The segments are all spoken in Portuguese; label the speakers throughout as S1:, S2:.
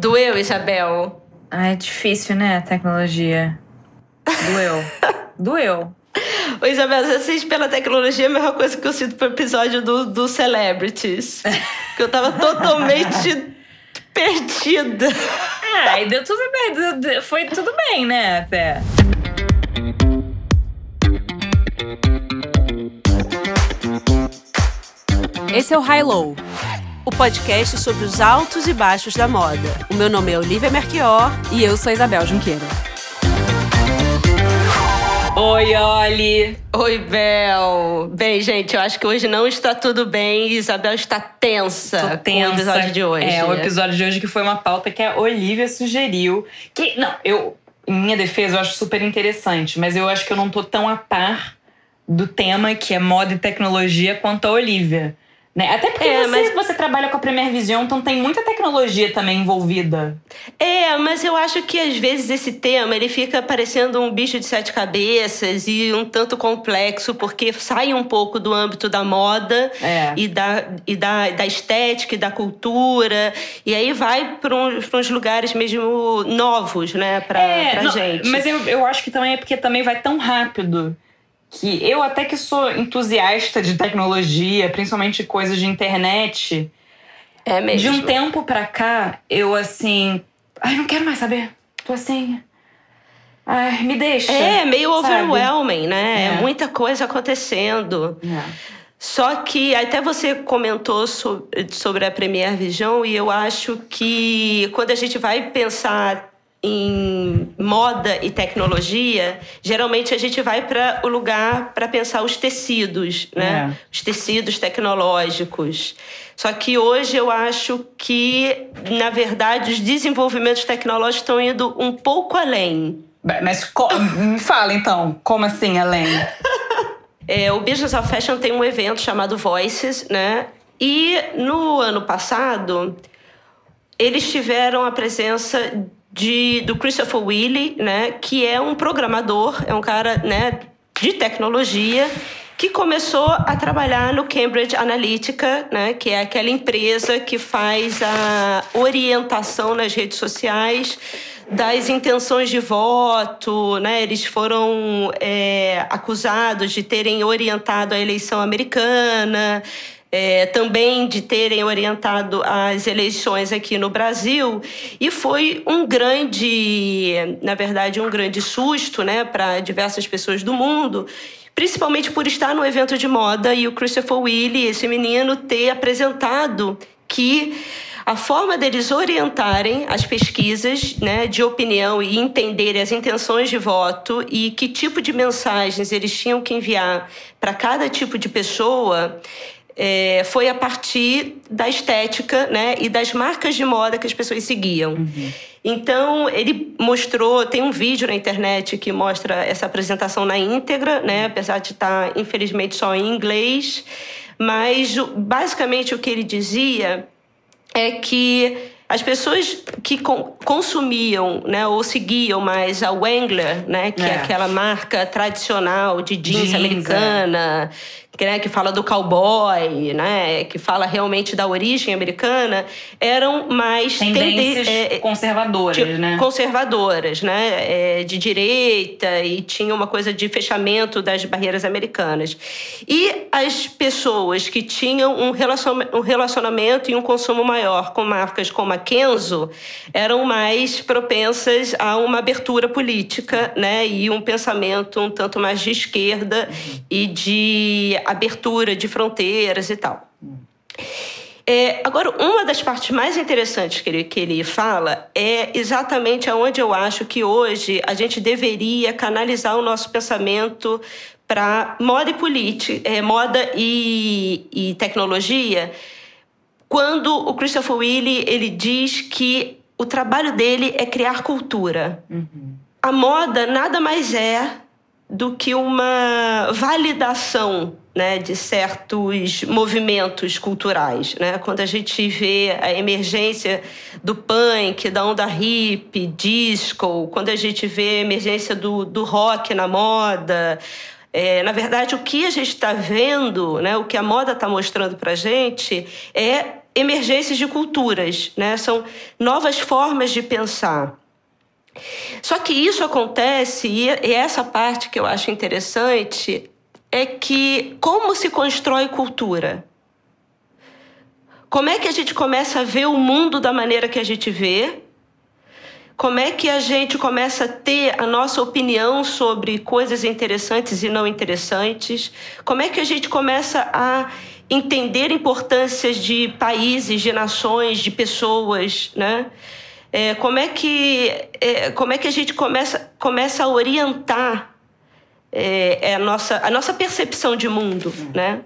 S1: Doeu, Isabel?
S2: Ah, é difícil, né, a tecnologia. Doeu. Doeu.
S1: Ô, Isabel, você assiste pela tecnologia é a mesma coisa que eu sinto pro episódio do, do Celebrities. que eu tava totalmente perdida.
S2: Ah, e deu tudo bem. Foi tudo bem, né, até.
S3: Esse é o High Low, o podcast sobre os altos e baixos da moda. O meu nome é Olivia Merquior
S2: e eu sou Isabel Junqueira.
S1: Oi, Oli. Oi, Bel. Bem, gente, eu acho que hoje não está tudo bem. Isabel está tensa,
S2: Tô tensa.
S1: com o episódio de hoje.
S2: É, o episódio de hoje que foi uma pauta que a Olivia sugeriu. Que, não, eu, em minha defesa, eu acho super interessante, mas eu acho que eu não tô tão a par do tema que é moda e tecnologia quanto a Olivia. Né? Até porque é, você, mas... você trabalha com a Premier Vision, então tem muita tecnologia também envolvida.
S1: É, mas eu acho que às vezes esse tema ele fica parecendo um bicho de sete cabeças e um tanto complexo, porque sai um pouco do âmbito da moda é. e, da, e da, da estética e da cultura, e aí vai para uns, uns lugares mesmo novos, né, pra, é, pra não, gente.
S2: Mas eu, eu acho que também é porque também vai tão rápido que eu até que sou entusiasta de tecnologia, principalmente coisas de internet.
S1: É mesmo.
S2: De um tempo pra cá, eu assim. Ai, não quero mais saber. Tô assim. Ai, me deixa.
S1: É, meio sabe? overwhelming, né? É. muita coisa acontecendo. É. Só que até você comentou sobre a Premier Vision e eu acho que quando a gente vai pensar em moda e tecnologia, geralmente a gente vai para o lugar para pensar os tecidos, né? É. Os tecidos tecnológicos. Só que hoje eu acho que, na verdade, os desenvolvimentos tecnológicos estão indo um pouco além.
S2: Mas me fala então, como assim além?
S1: É, o Business of Fashion tem um evento chamado Voices, né? E no ano passado eles tiveram a presença de, do Christopher Willy, né, que é um programador, é um cara né, de tecnologia que começou a trabalhar no Cambridge Analytica, né, que é aquela empresa que faz a orientação nas redes sociais das intenções de voto, né? Eles foram é, acusados de terem orientado a eleição americana é, também de terem orientado as eleições aqui no Brasil. E foi um grande, na verdade, um grande susto, né, para diversas pessoas do mundo principalmente por estar no evento de moda e o Christopher Willie, esse menino, ter apresentado que a forma deles orientarem as pesquisas né, de opinião e entenderem as intenções de voto e que tipo de mensagens eles tinham que enviar para cada tipo de pessoa é, foi a partir da estética né, e das marcas de moda que as pessoas seguiam. Uhum. Então, ele mostrou, tem um vídeo na internet que mostra essa apresentação na íntegra, né, apesar de estar, infelizmente, só em inglês. Mas, basicamente, o que ele dizia é que as pessoas que consumiam né, ou seguiam mais a Wrangler, né, que é, é aquela marca tradicional de jeans, jeans americana, é que, né, que fala do cowboy, né, que fala realmente da origem americana, eram mais
S2: tendências é, conservadoras, de, né?
S1: Conservadoras, né, é, de direita e tinha uma coisa de fechamento das barreiras americanas. E as pessoas que tinham um relacionamento, um relacionamento e um consumo maior com marcas como a Kenzo eram mais propensas a uma abertura política, né, e um pensamento um tanto mais de esquerda e de abertura de fronteiras e tal. É, agora, uma das partes mais interessantes que ele, que ele fala é exatamente aonde eu acho que hoje a gente deveria canalizar o nosso pensamento para moda e política, é, moda e, e, tecnologia, quando o Christopher Willie ele diz que o trabalho dele é criar cultura. Uhum. A moda nada mais é do que uma validação né, de certos movimentos culturais. Né? Quando a gente vê a emergência do punk, da onda hip, disco, quando a gente vê a emergência do, do rock na moda. É, na verdade, o que a gente está vendo, né, o que a moda está mostrando para a gente, é emergências de culturas, né? São novas formas de pensar. Só que isso acontece, e essa parte que eu acho interessante, é que como se constrói cultura? Como é que a gente começa a ver o mundo da maneira que a gente vê? Como é que a gente começa a ter a nossa opinião sobre coisas interessantes e não interessantes? Como é que a gente começa a entender importâncias de países, de nações, de pessoas, né? É, como é que é, como é que a gente começa começa a orientar é, é, a nossa a nossa percepção de mundo, né?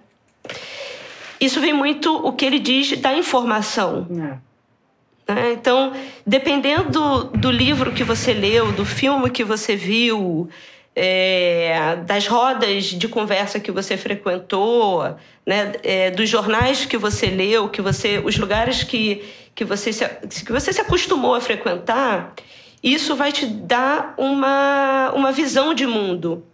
S1: Isso vem muito o que ele diz da informação. É. Né? Então, dependendo do, do livro que você leu, do filme que você viu, é, das rodas de conversa que você frequentou, né, é, dos jornais que você leu, que você, os lugares que, que, você se, que você se acostumou a frequentar, isso vai te dar uma, uma visão de mundo.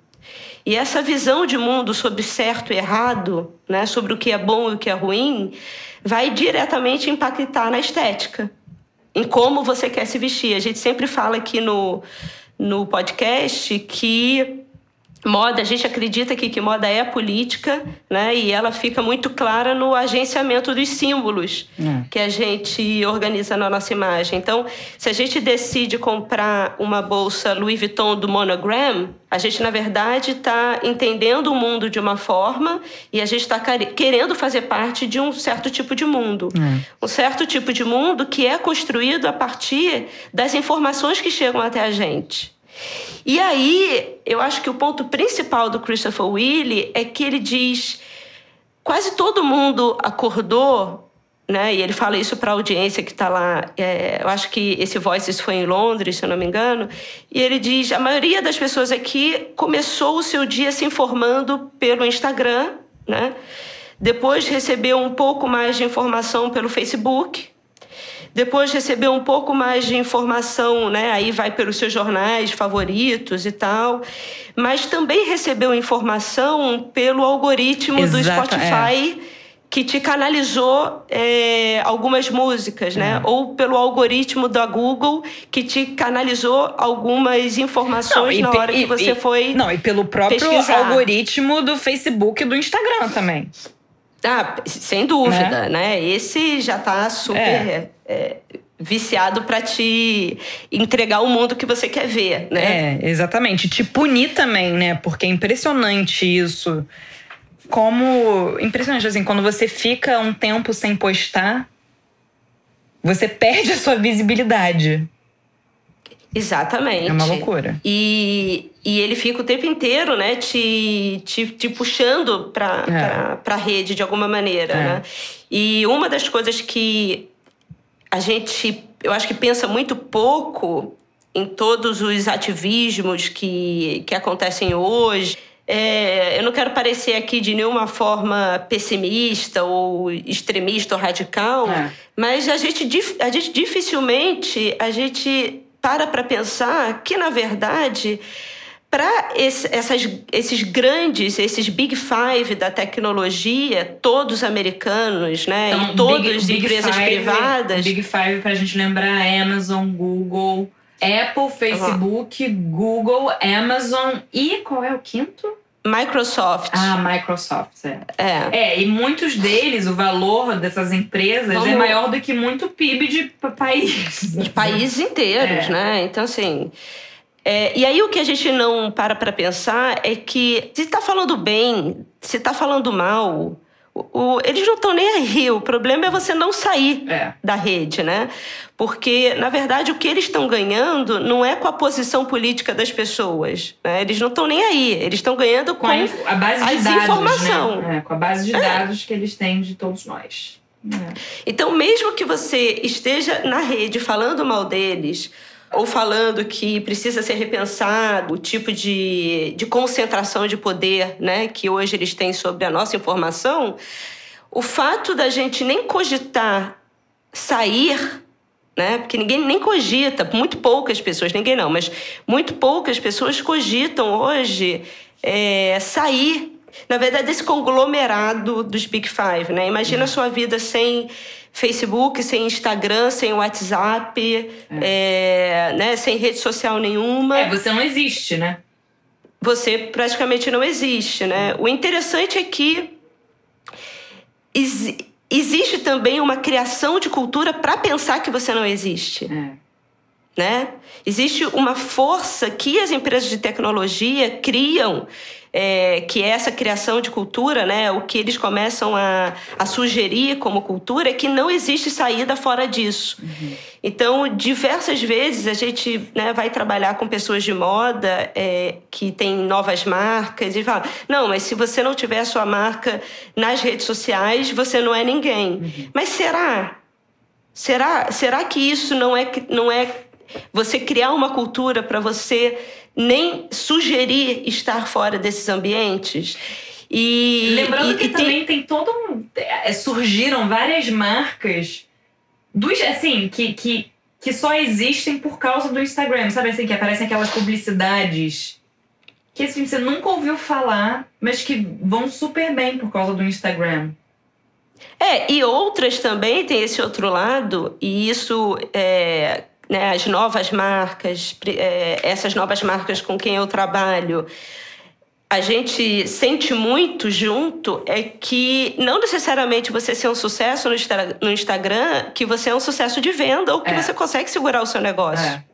S1: E essa visão de mundo sobre certo e errado, né, sobre o que é bom e o que é ruim, vai diretamente impactar na estética, em como você quer se vestir. A gente sempre fala aqui no, no podcast que moda, a gente acredita que, que moda é política, né? E ela fica muito clara no agenciamento dos símbolos é. que a gente organiza na nossa imagem. Então, se a gente decide comprar uma bolsa Louis Vuitton do Monogram, a gente, na verdade, está entendendo o mundo de uma forma e a gente está querendo fazer parte de um certo tipo de mundo. É. Um certo tipo de mundo que é construído a partir das informações que chegam até a gente. E aí, eu acho que o ponto principal do Christopher Willie é que ele diz: quase todo mundo acordou, né? E ele fala isso para a audiência que está lá. É, eu acho que esse Voices foi em Londres, se eu não me engano. E ele diz: a maioria das pessoas aqui começou o seu dia se informando pelo Instagram, né? Depois recebeu um pouco mais de informação pelo Facebook depois recebeu um pouco mais de informação, né? Aí vai pelos seus jornais favoritos e tal. Mas também recebeu informação pelo algoritmo Exato, do Spotify. É que te canalizou é, algumas músicas, né? É. Ou pelo algoritmo da Google que te canalizou algumas informações não, na hora e, que você
S2: e,
S1: foi.
S2: Não, e pelo próprio pesquisar. algoritmo do Facebook e do Instagram também.
S1: Ah, sem dúvida, né? né? Esse já está super é. É, viciado para te entregar o mundo que você quer ver, né?
S2: É, exatamente. Te punir também, né? Porque é impressionante isso. Como. Impressionante, assim, quando você fica um tempo sem postar, você perde a sua visibilidade.
S1: Exatamente.
S2: É uma loucura.
S1: E, e ele fica o tempo inteiro, né, te, te, te puxando para é. Pra, rede de alguma maneira, é. né? E uma das coisas que a gente, eu acho que pensa muito pouco em todos os ativismos que, que acontecem hoje. É, eu não quero parecer aqui de nenhuma forma pessimista ou extremista ou radical, é. mas a gente, a gente dificilmente a gente para para pensar que, na verdade, para esse, esses grandes, esses Big Five da tecnologia, todos americanos, né? Então, e todas big, empresas big privadas.
S2: Big Five, para a gente lembrar, Amazon, Google, Apple, Facebook. Google, Amazon e qual é o quinto?
S1: Microsoft.
S2: Ah, Microsoft, é. é. É, e muitos deles, o valor dessas empresas é Vamos... é maior do que muito PIB de países.
S1: De países inteiros, é. né? Então, assim. É, e aí o que a gente não para para pensar é que se está falando bem, se está falando mal, o, eles não estão nem aí. O problema é você não sair é. da rede, né? Porque, na verdade, o que eles estão ganhando não é com a posição política das pessoas. Né? Eles não estão nem aí. Eles estão ganhando com, com a, base de dados, informação.
S2: Né? É, com a base de é. dados que eles têm de todos nós.
S1: Então, mesmo que você esteja na rede falando mal deles ou falando que precisa ser repensado o tipo de, de concentração de poder né, que hoje eles têm sobre a nossa informação, o fato da gente nem cogitar sair, né, porque ninguém nem cogita, muito poucas pessoas, ninguém não, mas muito poucas pessoas cogitam hoje é, sair na verdade, esse conglomerado dos Big Five, né? Imagina a sua vida sem Facebook, sem Instagram, sem WhatsApp, é. É, né? sem rede social nenhuma.
S2: É, você não existe, né?
S1: Você praticamente não existe, né? O interessante é que existe também uma criação de cultura para pensar que você não existe. É. Né? Existe uma força que as empresas de tecnologia criam é, que é essa criação de cultura, né, o que eles começam a, a sugerir como cultura é que não existe saída fora disso. Uhum. Então, diversas vezes a gente né, vai trabalhar com pessoas de moda é, que têm novas marcas e fala: não, mas se você não tiver a sua marca nas redes sociais, você não é ninguém. Uhum. Mas será? Será, será que isso não é, não é você criar uma cultura para você nem sugerir estar fora desses ambientes.
S2: E, Lembrando e, que e também tem... tem todo um. É, surgiram várias marcas dos, assim, que, que, que só existem por causa do Instagram, sabe assim, que aparecem aquelas publicidades que assim, você nunca ouviu falar, mas que vão super bem por causa do Instagram.
S1: É, e outras também tem esse outro lado, e isso é, né, as novas marcas, é, essas novas marcas com quem eu trabalho, a gente sente muito junto é que não necessariamente você ser um sucesso no, no Instagram, que você é um sucesso de venda ou que é. você consegue segurar o seu negócio. É.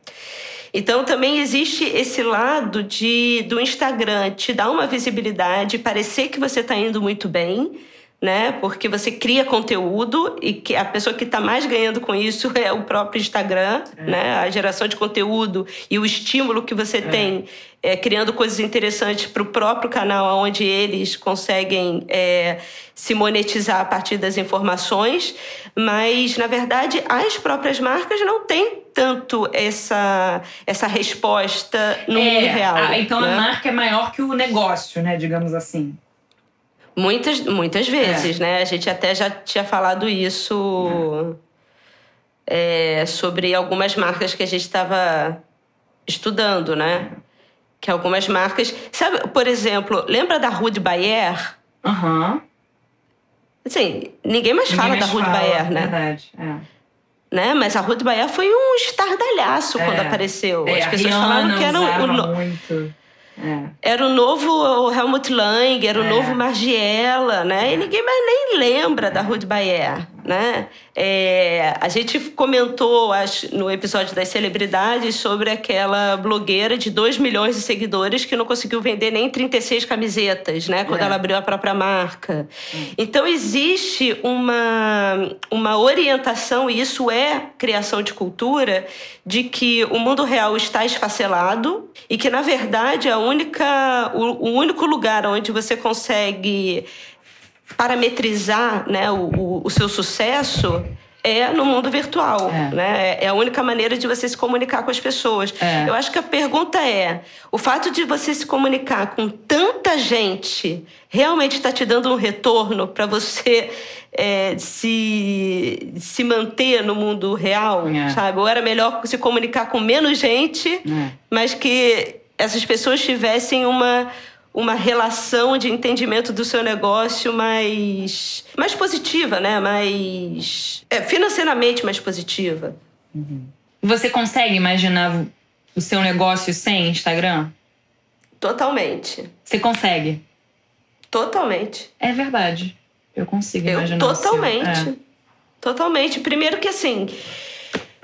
S1: Então também existe esse lado de do Instagram te dar uma visibilidade, parecer que você está indo muito bem né? Porque você cria conteúdo e que a pessoa que está mais ganhando com isso é o próprio Instagram, é. né? A geração de conteúdo e o estímulo que você é. tem é, criando coisas interessantes para o próprio canal, onde eles conseguem é, se monetizar a partir das informações. Mas, na verdade, as próprias marcas não têm tanto essa, essa resposta no mundo
S2: é,
S1: real.
S2: A, então
S1: né?
S2: a marca é maior que o negócio, né? Digamos assim.
S1: Muitas, muitas vezes, é. né? A gente até já tinha falado isso é, sobre algumas marcas que a gente estava estudando, né? Que algumas marcas. Sabe, por exemplo, lembra da Rude Bayer?
S2: Aham. Uhum.
S1: Assim, ninguém mais ninguém fala mais da Rude fala, Bayer, né?
S2: Verdade, é.
S1: Né? Mas a Rude Bayer foi um estardalhaço é. quando apareceu.
S2: É,
S1: As pessoas falavam que era
S2: um. Muito.
S1: É. Era o novo Helmut Lang, era o é. novo Margiela, né? E ninguém mais nem lembra da Ruth Bayer, né? É, a gente comentou acho, no episódio das celebridades sobre aquela blogueira de 2 milhões de seguidores que não conseguiu vender nem 36 camisetas, né? Quando é. ela abriu a própria marca. Então existe uma, uma orientação, e isso é criação de cultura, de que o mundo real está esfacelado e que, na verdade, a única, o, o único lugar onde você consegue parametrizar né, o, o, o seu sucesso é no mundo virtual, é. né? É a única maneira de você se comunicar com as pessoas. É. Eu acho que a pergunta é: o fato de você se comunicar com tanta gente realmente está te dando um retorno para você é, se, se manter no mundo real, é. sabe? Ou era melhor se comunicar com menos gente, é. mas que essas pessoas tivessem uma uma relação de entendimento do seu negócio mais, mais positiva, né? Mais. É, financeiramente mais positiva.
S2: Uhum. Você consegue imaginar o seu negócio sem Instagram?
S1: Totalmente.
S2: Você consegue?
S1: Totalmente.
S2: É verdade. Eu consigo
S1: eu,
S2: imaginar.
S1: Totalmente. É. Totalmente. Primeiro que assim,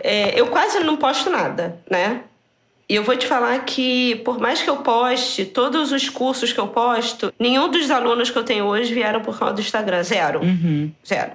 S1: é, eu quase não posto nada, né? E eu vou te falar que, por mais que eu poste, todos os cursos que eu posto, nenhum dos alunos que eu tenho hoje vieram por causa do Instagram. Zero.
S2: Uhum.
S1: Zero.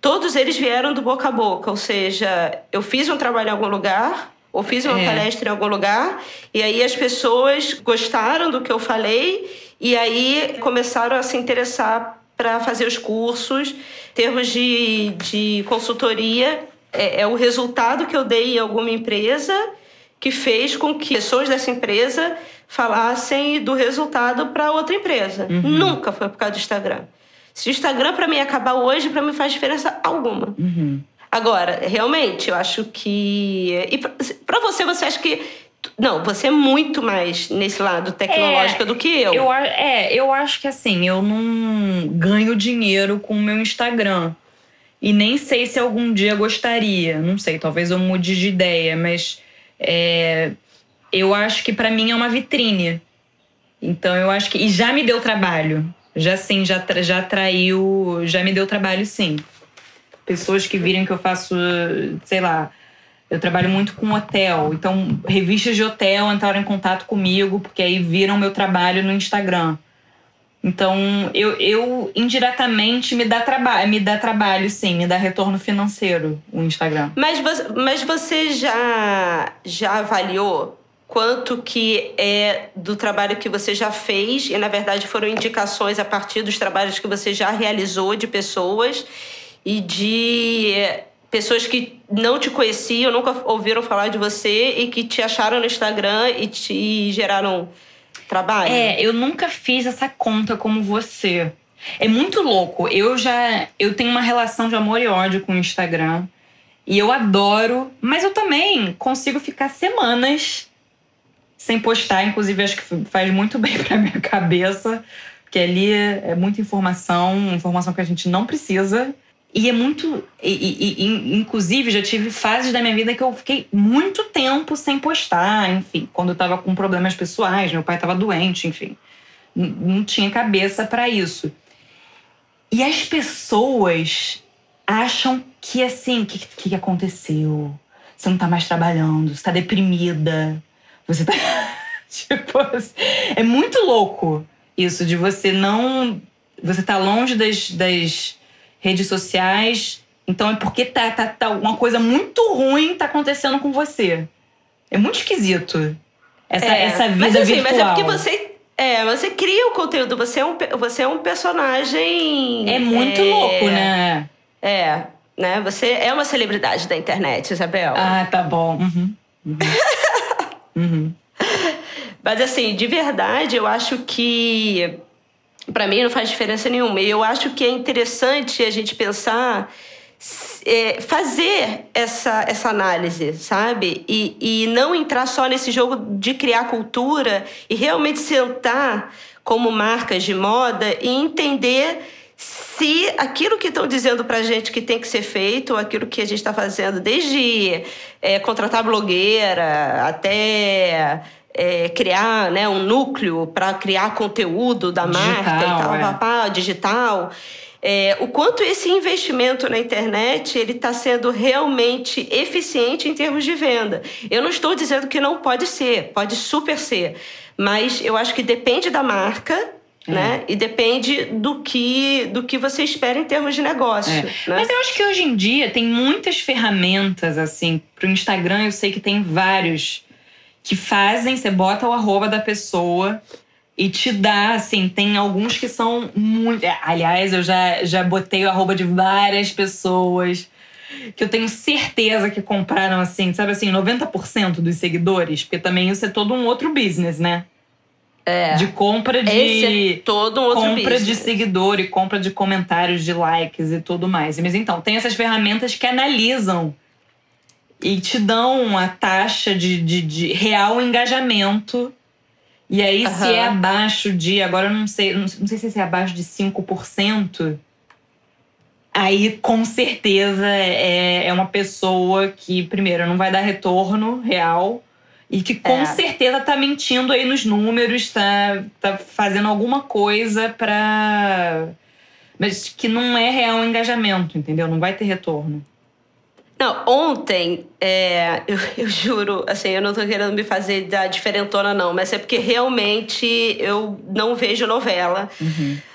S1: Todos eles vieram do boca a boca, ou seja, eu fiz um trabalho em algum lugar, ou fiz uma é. palestra em algum lugar, e aí as pessoas gostaram do que eu falei, e aí começaram a se interessar para fazer os cursos. Em termos de, de consultoria, é, é o resultado que eu dei em alguma empresa que fez com que pessoas dessa empresa falassem do resultado para outra empresa. Uhum. Nunca foi por causa do Instagram. Se o Instagram para mim acabar hoje, para mim faz diferença alguma.
S2: Uhum.
S1: Agora, realmente, eu acho que. E para você, você acha que Não, você é muito mais nesse lado tecnológico
S2: É,
S1: do que eu.
S2: Eu, é, eu acho que assim, eu não ganho dinheiro com o meu Instagram. E nem sei se algum dia gostaria. Não sei, talvez eu mude de ideia, mas é, eu acho que pra mim é uma vitrine. Então eu acho que. E já me deu trabalho. Já sim, já, já atraiu. Já me deu trabalho, sim. Pessoas que virem que eu faço, sei lá, eu trabalho muito com hotel, então revistas de hotel entraram em contato comigo, porque aí viram meu trabalho no Instagram. Então, eu, eu indiretamente me dá trabalho, me dá trabalho, sim, me dá retorno financeiro o Instagram.
S1: Mas, você, mas você já, já avaliou quanto que é do trabalho que você já fez e, na verdade, foram indicações a partir dos trabalhos que você já realizou de pessoas e de pessoas que não te conheciam, nunca ouviram falar de você e que te acharam no Instagram e te geraram trabalho?
S2: É, eu nunca fiz essa conta como você. É muito louco. Eu já eu tenho uma relação de amor e ódio com o Instagram. E eu adoro, mas eu também consigo ficar semanas sem postar, inclusive acho que faz muito bem pra minha cabeça, porque ali é muita informação, informação que a gente não precisa. E é muito. E, e- e- inclusive, já tive fases da minha vida que eu fiquei muito tempo sem postar, enfim, quando eu tava com problemas pessoais, meu pai tava doente, enfim. Não tinha cabeça pra isso. E as pessoas acham que assim, o que, que, que aconteceu? Você não tá mais trabalhando, você tá deprimida, você tá. tipo, é muito louco isso de você não. Você tá longe das, das redes sociais, então é porque tá, tá, tá uma coisa muito ruim tá acontecendo com você. É muito esquisito. Essa,
S1: É,
S2: essa vida
S1: mas, assim,
S2: virtual.
S1: Mas é porque você. É, você cria o conteúdo, você é um, você é um personagem.
S2: É muito
S1: é,
S2: louco, né?
S1: É, né? Você é uma celebridade da internet, Isabel.
S2: Ah, tá bom. Uhum. Uhum. Uhum.
S1: Mas assim, de verdade, eu acho que para mim não faz diferença nenhuma. E eu acho que é interessante a gente pensar, é, fazer essa, essa análise, sabe? E, e não entrar só nesse jogo de criar cultura e realmente sentar como marcas de moda e entender se aquilo que estão dizendo pra gente que tem que ser feito, aquilo que a gente está fazendo, desde é, contratar blogueira até é, criar né, um núcleo para criar conteúdo da marca e
S2: Digital,
S1: tal,
S2: é.
S1: papá, digital. É, o quanto esse investimento na internet ele está sendo realmente eficiente em termos de venda. Eu não estou dizendo que não pode ser, pode super ser, mas eu acho que depende da marca, né? E depende do que do que você espera em termos de negócio.
S2: É.
S1: Né?
S2: Mas eu acho que hoje em dia tem muitas ferramentas, assim. Pro Instagram eu sei que tem vários que fazem, você bota o arroba da pessoa e te dá, assim, tem alguns que são muito. é, Aliás, eu já, já botei o arroba de várias pessoas que eu tenho certeza que compraram, assim, sabe assim, 90% dos seguidores, porque também isso é todo um outro business, né?
S1: É.
S2: De compra de
S1: Esse é todo um outro
S2: compra de
S1: business.
S2: seguidor e compra de comentários, de likes e tudo mais. Mas então, tem essas ferramentas que analisam e te dão a taxa de, de, de real engajamento. E aí, se
S1: Aham.
S2: é abaixo de. Agora eu não sei, não não sei se é abaixo de 5%. Aí, com certeza, é, é uma pessoa que, primeiro, não vai dar retorno real e que, com
S1: É.
S2: certeza, tá mentindo aí nos números, tá, tá fazendo alguma coisa pra. Mas que não é real engajamento, entendeu? Não vai ter retorno.
S1: Não, ontem, é, eu, eu juro, assim, eu não tô querendo me fazer da diferentona, não, mas é porque realmente eu não vejo novela.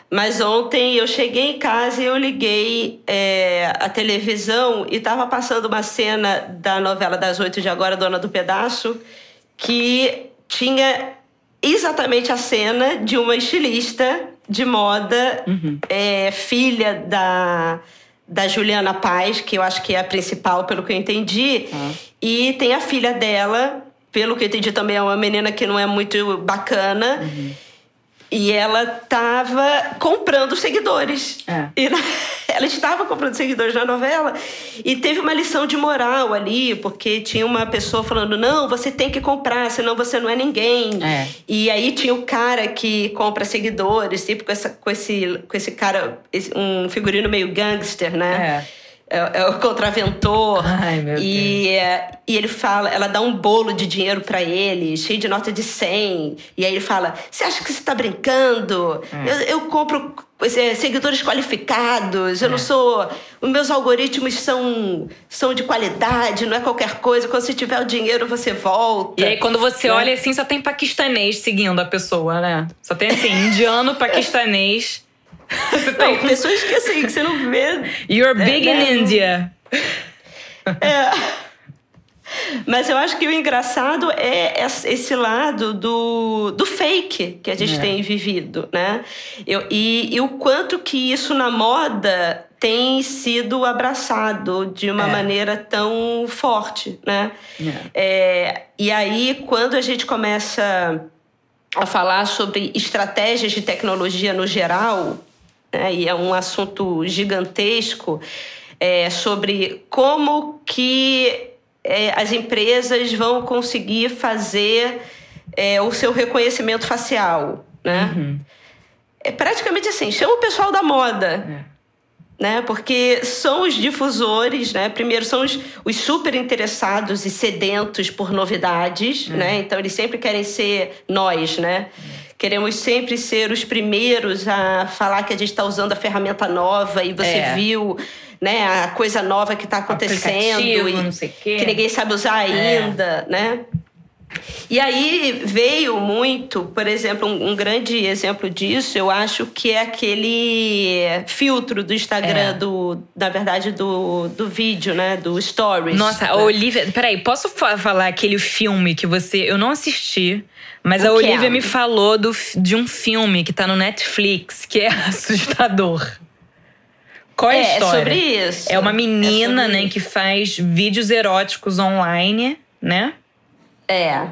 S1: Mas ontem eu cheguei em casa e eu liguei é, a televisão e tava passando uma cena da novela das oito de agora, Dona do Pedaço, que tinha exatamente a cena de uma estilista de moda
S2: Uhum.
S1: é, filha da, da Juliana Paz, que eu acho que é a principal, pelo que eu entendi.
S2: Ah.
S1: E tem a filha dela, pelo que eu entendi também, é uma menina que não é muito bacana. E ela estava comprando seguidores.
S2: É.
S1: E ela estava comprando seguidores na novela e teve uma lição de moral ali, porque tinha uma pessoa falando: não, você tem que comprar, senão você não é ninguém.
S2: É.
S1: E aí tinha o cara que compra seguidores, tipo com, essa, com, esse, com esse cara, um figurino meio gangster, né?
S2: É.
S1: É, é o contraventor.
S2: Ai, meu
S1: e, é, e ele fala, ela dá um bolo de dinheiro pra ele, cheio de nota de 100. E aí ele fala: Você acha que você tá brincando?
S2: É.
S1: Eu, eu compro é, seguidores qualificados, eu não sou. Os meus algoritmos são, são de qualidade, não é qualquer coisa. Quando você tiver o dinheiro, você volta.
S2: E aí, quando você
S1: Né?
S2: olha assim, só tem paquistanês seguindo a pessoa, né? Só tem assim, indiano, paquistanês. Você
S1: Não, pessoas que assim, que você não vê
S2: You're big
S1: né?
S2: in India.
S1: Mas eu acho que o engraçado é es- esse lado do, do fake que a gente
S2: É.
S1: tem vivido, né? Eu, e, e o quanto que isso na moda tem sido abraçado de uma
S2: É.
S1: maneira tão forte, né? É, e aí, quando a gente começa a falar sobre estratégias de tecnologia no geral, né, e é um assunto gigantesco, é, sobre como que é, as empresas vão conseguir fazer é, o seu reconhecimento facial, né?
S2: Uhum.
S1: É praticamente assim, chama o pessoal da moda,
S2: É.
S1: né? Porque são os difusores, né? Primeiro são os, os super interessados e sedentos por novidades, né? Então eles sempre querem ser nós, né? Queremos sempre ser os primeiros a falar que a gente está usando a ferramenta nova e você
S2: É.
S1: viu, né? A coisa nova que está acontecendo e
S2: não sei quê.
S1: que ninguém sabe usar ainda, né? E aí veio muito, por exemplo, um, um grande exemplo disso, eu acho que é aquele filtro do Instagram,
S2: É.
S1: do, na verdade, do, do vídeo, né? Do Stories.
S2: Nossa,
S1: né?
S2: a Olivia. Peraí, posso fa- falar aquele filme que você. Eu não assisti, mas
S1: O
S2: a
S1: que é?
S2: Olivia me falou do, de um filme que tá no Netflix, que é assustador. Qual é a
S1: É, é
S2: história?
S1: sobre isso.
S2: É uma menina,
S1: É
S2: né, que faz vídeos eróticos online, né?
S1: É.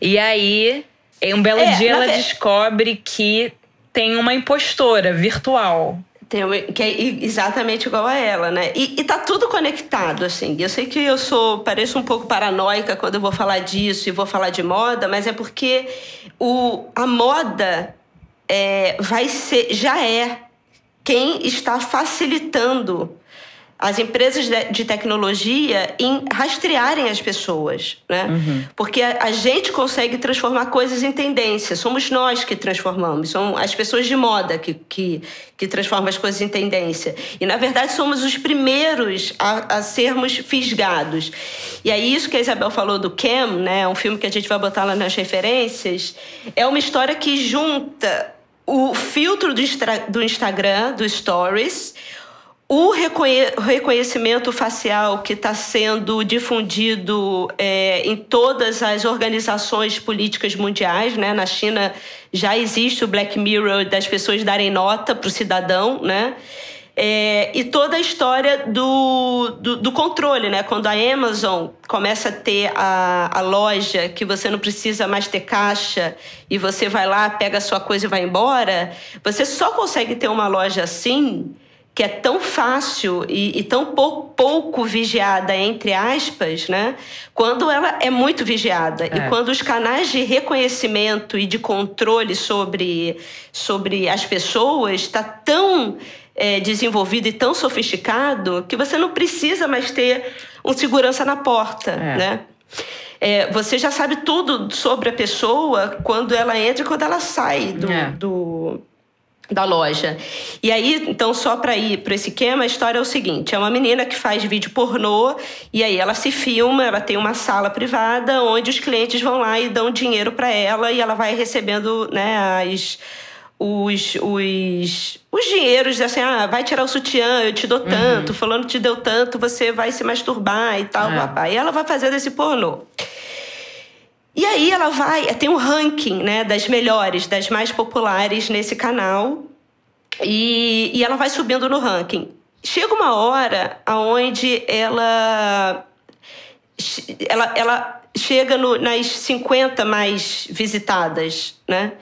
S2: E aí, em um belo
S1: É,
S2: dia, ela
S1: ve-
S2: descobre que tem uma impostora virtual.
S1: Tem uma- que é exatamente igual a ela, né? E, e tá tudo conectado, assim. Eu sei que eu sou, pareço um pouco paranoica quando eu vou falar disso e vou falar de moda, mas é porque o, a moda é, vai ser, já é quem está facilitando as empresas de, tecnologia em rastrearem as pessoas, né? Porque a, a gente consegue transformar coisas em tendência. Somos nós que transformamos. São as pessoas de moda que, que, que transformam as coisas em tendência. E, na verdade, somos os primeiros a, a sermos fisgados. E aí, isso que a Isabel falou do Cam, né? Um filme que a gente vai botar lá nas referências. É uma história que junta o filtro do, do Instagram, do Stories, o reconhe- reconhecimento facial que está sendo difundido é, em todas as organizações políticas mundiais, né? Na China já existe o Black Mirror das pessoas darem nota para o cidadão, né? É, e toda a história do, do, do controle, né? Quando a Amazon começa a ter a, a loja que você não precisa mais ter caixa e você vai lá, pega a sua coisa e vai embora, você só consegue ter uma loja assim que é tão fácil e, e tão pou- pouco vigiada, entre aspas, né? Quando ela é muito vigiada.
S2: É.
S1: E quando os canais de reconhecimento e de controle sobre, sobre as pessoas está tão é, desenvolvido e tão sofisticado que você não precisa mais ter um segurança na porta,
S2: É.
S1: né? É, você já sabe tudo sobre a pessoa quando ela entra e quando ela sai do,
S2: É.
S1: do, da loja. E aí, então, só para ir para esse esquema, a história é o seguinte: é uma menina que faz vídeo pornô e aí ela se filma, ela tem uma sala privada onde os clientes vão lá e dão dinheiro para ela e ela vai recebendo, né, as os, os, os dinheiros, assim, ah, vai tirar o sutiã, eu te dou tanto, fulano te deu tanto, você vai se masturbar e tal,
S2: É.
S1: papai. E ela vai fazendo esse pornô. E aí ela vai, tem um ranking, né, das melhores, das mais populares nesse canal. E, e ela vai subindo no ranking. Chega uma hora aonde ela ela, ela chega no, nas 50 mais visitadas, né?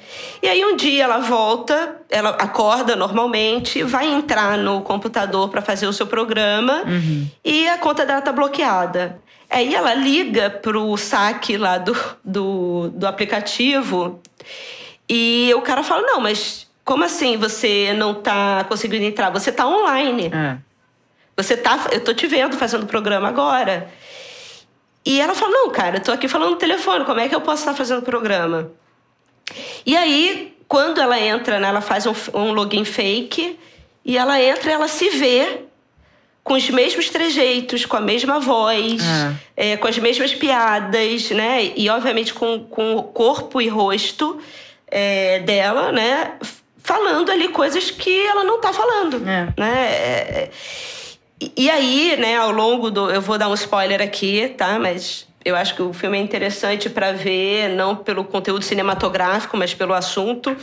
S1: E aí um dia ela volta, ela acorda normalmente, vai entrar no computador para fazer o seu programa
S2: Uhum.
S1: e a conta dela tá bloqueada. Aí ela liga pro saque lá do, do, do aplicativo e o cara fala: Não, mas como assim você não tá conseguindo entrar? Você tá online.
S2: É.
S1: Você tá. Eu tô te vendo fazendo o programa agora. E ela fala: Não, cara, eu tô aqui falando no telefone, como é que eu posso estar fazendo o programa? E aí, quando ela entra, né, ela faz um, um login fake e ela entra e ela se vê com os mesmos trejeitos, com a mesma voz, é, com as mesmas piadas, né? E, obviamente, com, com o corpo e rosto é, dela, né? Falando ali coisas que ela não tá falando,
S2: É.
S1: né? É, e- e aí, né, ao longo do. Eu vou dar um spoiler aqui, tá? Mas eu acho que o filme é interessante para ver, não pelo conteúdo cinematográfico, mas pelo assunto.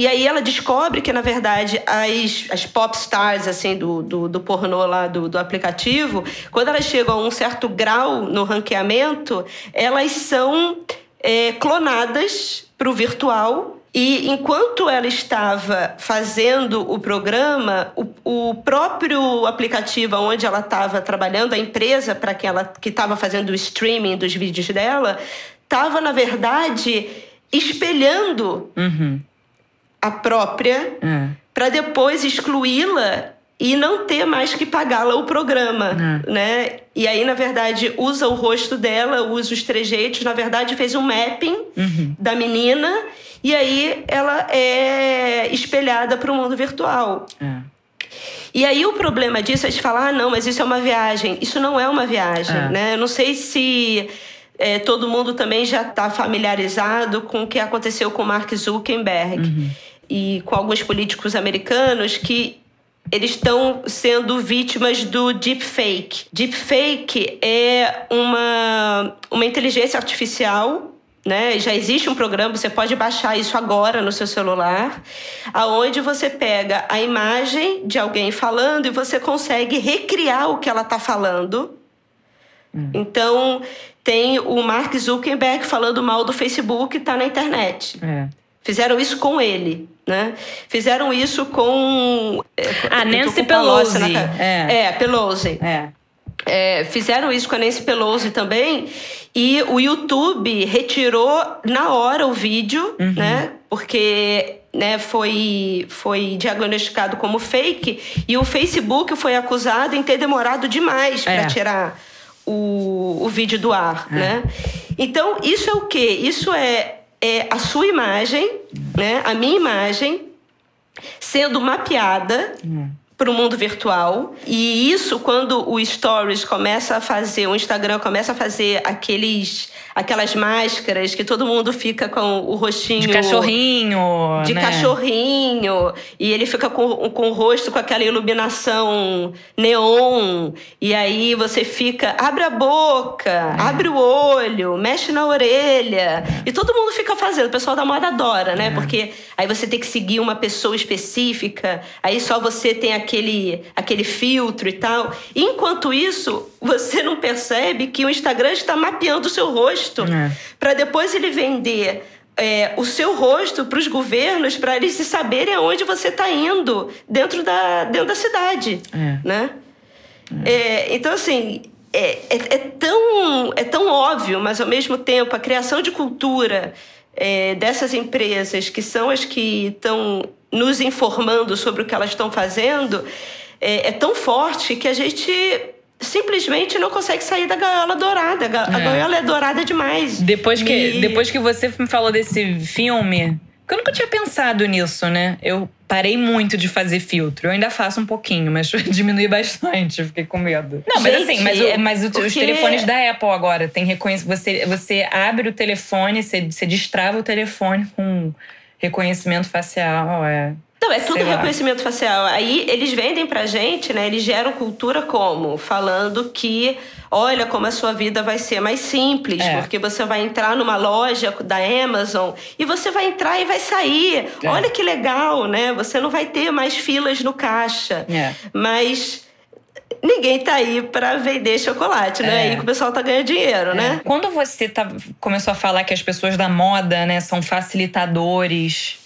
S1: E aí ela descobre que, na verdade, as, as pop stars, assim, do, do, do pornô lá do, do aplicativo, quando elas chegam a um certo grau no ranqueamento, elas são é, clonadas para o virtual. E enquanto ela estava fazendo o programa, o, o próprio aplicativo onde ela estava trabalhando, a empresa para que ela que estava fazendo o streaming dos vídeos dela, estava, na verdade, espelhando
S2: Uhum.
S1: A própria
S2: É.
S1: para depois excluí-la e não ter mais que pagá-la o programa, né? E aí, na verdade, usa o rosto dela, usa os trejeitos, na verdade, fez um mapping
S2: Uhum.
S1: da menina e aí ela é espelhada para o mundo virtual.
S2: É.
S1: E aí o problema disso é de falar, ah, não, mas isso é uma viagem. Isso não é uma viagem,
S2: É.
S1: né? Eu não sei se é, todo mundo também já está familiarizado com o que aconteceu com Mark Zuckerberg e com alguns políticos americanos que eles estão sendo vítimas do deepfake. Deepfake é uma, uma inteligência artificial né? Já existe um programa, você pode baixar isso agora no seu celular, aonde você pega a imagem de alguém falando e você consegue recriar o que ela está falando. Então, tem o Mark Zuckerberg falando mal do Facebook, está na internet.
S2: É.
S1: Fizeram isso com ele, né? Fizeram isso com... é,
S2: Ah, Nancy
S1: com Pelosi ca-
S2: é.
S1: é, Pelosi.
S2: É.
S1: É, fizeram isso com a Nancy Pelosi também. E o YouTube retirou na hora o vídeo, né? Porque né, foi, foi diagnosticado como fake. E o Facebook foi acusado em ter demorado demais para
S2: É.
S1: tirar o, o vídeo do ar, né? Então, isso é o quê? Isso é, é a sua imagem, né? A minha imagem sendo mapeada para o mundo virtual. E isso, quando o Stories começa a fazer, o Instagram começa a fazer aqueles, aquelas máscaras que todo mundo fica com o rostinho.
S2: De cachorrinho.
S1: De
S2: né?
S1: cachorrinho, e ele fica com, com o rosto com aquela iluminação neon, e aí você fica, abre a boca, abre o olho, mexe na orelha, e todo mundo fica fazendo. O pessoal da moda adora, né? Porque aí você tem que seguir uma pessoa específica, aí só você tem aquele, aquele filtro e tal. Enquanto isso, você não percebe que o Instagram está mapeando o seu rosto
S2: É.
S1: para depois ele vender é, o seu rosto para os governos para eles se saberem aonde você está indo dentro da, dentro da cidade,
S2: É.
S1: né? É, então, assim, é, é- é tão, é tão óbvio, mas ao mesmo tempo a criação de cultura é, dessas empresas, que são as que estão nos informando sobre o que elas estão fazendo, é, é tão forte que a gente simplesmente não consegue sair da gaiola dourada. A
S2: É.
S1: gaiola é dourada demais.
S2: Depois que,
S1: E-
S2: depois que você me falou desse filme, eu nunca tinha pensado nisso, né? Eu parei muito de fazer filtro. Eu ainda faço um pouquinho, mas diminui bastante. Fiquei com medo. Não, mas
S1: Gente,
S2: assim, mas, o-
S1: é
S2: mas o- os
S1: porque-
S2: telefones da Apple agora tem reconhecimento. Você, você abre o telefone, você, você destrava o telefone com reconhecimento facial. É.
S1: Não, é tudo
S2: Sei lá.
S1: reconhecimento facial. Aí eles vendem pra gente, né? Eles geram cultura como? Falando que, olha como a sua vida vai ser mais simples,
S2: É.
S1: porque você vai entrar numa loja da Amazon e você vai entrar e vai sair.
S2: É.
S1: Olha que legal, né? Você não vai ter mais filas no caixa.
S2: É.
S1: Mas ninguém tá aí para vender chocolate, né? É. Aí que o pessoal tá ganhando dinheiro, né? é. né?
S2: Quando você tá, começou a falar que as pessoas da moda, né, são facilitadores,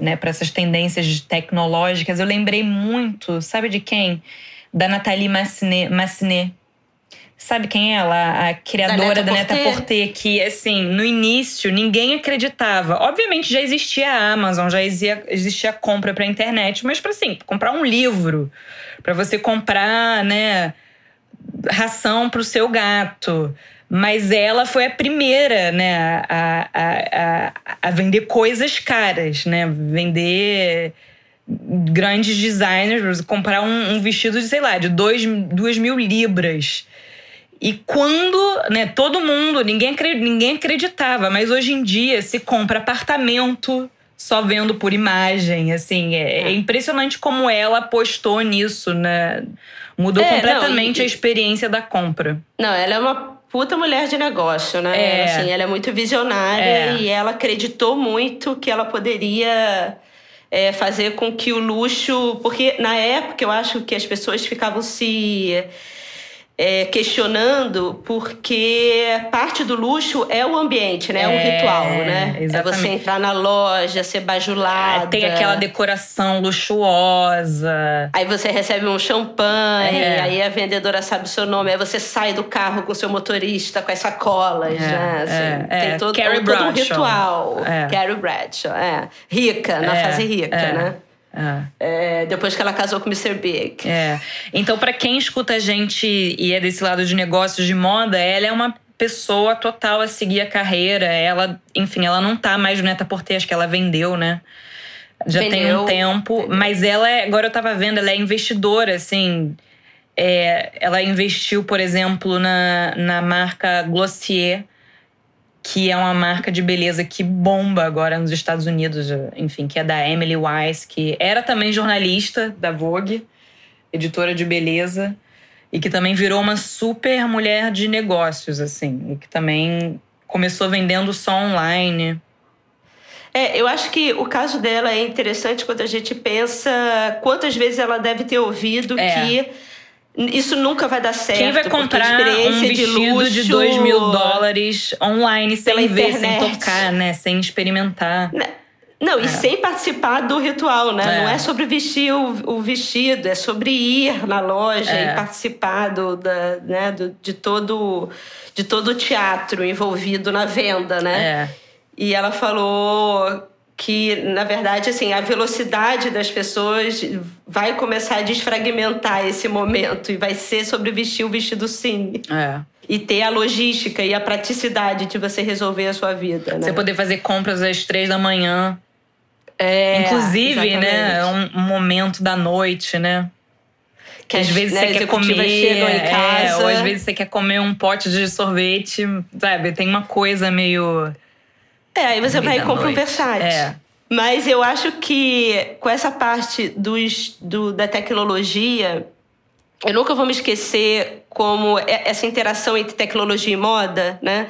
S2: né, para essas tendências tecnológicas, eu lembrei muito, sabe de quem? Da Nathalie Massinet. Massinet Sabe quem é ela? A criadora da Neta, da Neta Porter, que, assim, no início ninguém acreditava. Obviamente já existia a Amazon, já existia, existia a compra pra internet, mas para assim, comprar um livro, para você comprar, né, ração pro seu gato. Mas ela foi a primeira, né, a, a, a, a vender coisas caras, né? Vender grandes designers, comprar um, um, vestido de, sei lá, de dois, duas mil libras. E quando, né, todo mundo, ninguém, ninguém acreditava, mas hoje em dia se compra apartamento só vendo por imagem, assim, é, é, é. impressionante como ela apostou nisso, né? Mudou é, completamente não, e, a experiência da compra.
S1: Não, ela é uma puta mulher de negócio, né? É. Assim, ela é muito visionária é. e ela acreditou muito que ela poderia é, fazer com que o luxo. Porque na época eu acho que as pessoas ficavam se é, questionando porque parte do luxo é o ambiente, né? É, o ritual, né? Exatamente. É você entrar na loja, ser bajulada. É,
S2: tem aquela decoração luxuosa.
S1: Aí você recebe um champanhe, é. aí a vendedora sabe o seu nome, aí você sai do carro com o seu motorista, com as sacolas, é, né? Assim,
S2: é,
S1: tem todo, todo um ritual. É. Carrie Bradshaw, é. Rica, na fase rica, né? É. É, depois que ela casou com o Mr. Big.
S2: É. Então, para quem escuta a gente e é desse lado de negócios de moda, ela é uma pessoa total a seguir a carreira. Ela, enfim, ela não tá mais no Neta Porter, acho que ela vendeu, né? Já vendeu. tem um tempo. Mas ela é, agora eu tava vendo, ela é investidora, assim. É, ela investiu, por exemplo, na, na marca Glossier que é uma marca de beleza que bomba agora nos Estados Unidos, enfim, que é da Emily Weiss, que era também jornalista da Vogue, editora de beleza, e que também virou uma super mulher de negócios, assim, e que também começou vendendo só online.
S1: É, eu acho que o caso dela é interessante quando a gente pensa quantas vezes ela deve ter ouvido é. que isso nunca vai dar certo.
S2: Quem vai comprar um vestido de, de 2 mil dólares online sem ver, internet. sem tocar, né? Sem experimentar.
S1: Não, e é. sem participar do ritual, né? É. Não é sobre vestir o, o, vestido, é sobre ir na loja é. e participar do, da, né, do, de, todo, de todo o teatro envolvido na venda, né? É. E ela falou que, na verdade, assim, a velocidade das pessoas vai começar a desfragmentar esse momento e vai ser sobre vestir o vestido sim.
S2: É.
S1: E ter a logística e a praticidade de você resolver a sua vida. Né?
S2: Você poder fazer compras às três da manhã.
S1: É,
S2: Inclusive, né? É um, momento da noite, né? Que às vezes né, você quer comer. Chegam em casa. É, ou às vezes você quer comer um pote de sorvete, sabe? Tem uma coisa meio
S1: é, aí você vai e compra um Versace. É. Mas eu acho que com essa parte dos, do, da tecnologia, eu nunca vou me esquecer como essa interação entre tecnologia e moda, né?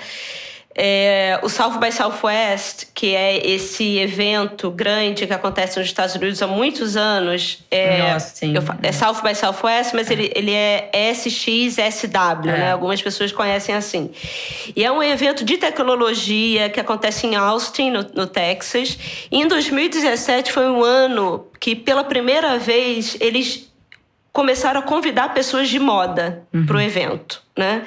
S1: É, o South by Southwest, que é esse evento grande que acontece nos Estados Unidos há muitos anos. É,
S2: Nossa, sim. Eu,
S1: é South by Southwest, mas ele, ele é SXSW, é. né? Algumas pessoas conhecem assim. E é um evento de tecnologia que acontece em Austin, no, no Texas. E em 2017 foi um ano que, pela primeira vez, eles começaram a convidar pessoas de moda uhum. para o evento, né?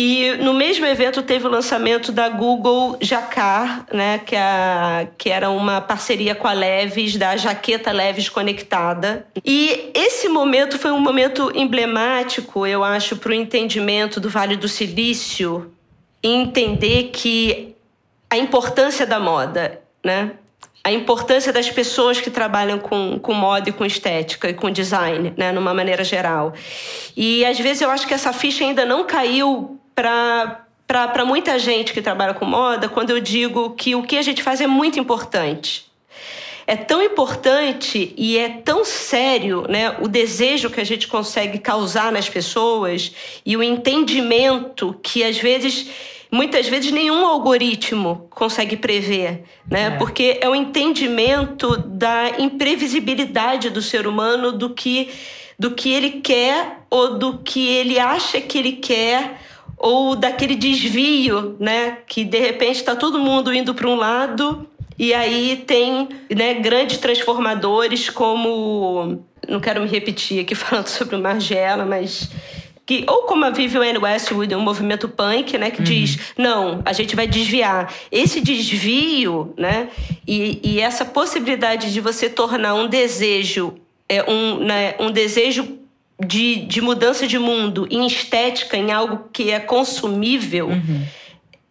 S1: E no mesmo evento teve o lançamento da Google Jacar, né, que, é a, que era uma parceria com a Leves, da jaqueta Leves Conectada. E esse momento foi um momento emblemático, eu acho, para o entendimento do Vale do Silício e entender que a importância da moda, né? a importância das pessoas que trabalham com, com moda e com estética e com design, né, numa maneira geral. E às vezes eu acho que essa ficha ainda não caiu para muita gente que trabalha com moda quando eu digo que o que a gente faz é muito importante. É tão importante e é tão sério né, o desejo que a gente consegue causar nas pessoas e o entendimento que às vezes muitas vezes nenhum algoritmo consegue prever, né? É. Porque é o entendimento da imprevisibilidade do ser humano do que do que ele quer ou do que ele acha que ele quer ou daquele desvio, né? Que de repente está todo mundo indo para um lado e aí tem né, grandes transformadores como. Não quero me repetir aqui falando sobre o Margiela, mas. Que, ou como a Vivienne Westwood, um movimento punk, né, que uhum. diz, não, a gente vai desviar. Esse desvio, né, e, e essa possibilidade de você tornar um desejo, é, um, né, um desejo de, de mudança de mundo em estética, em algo que é consumível, uhum.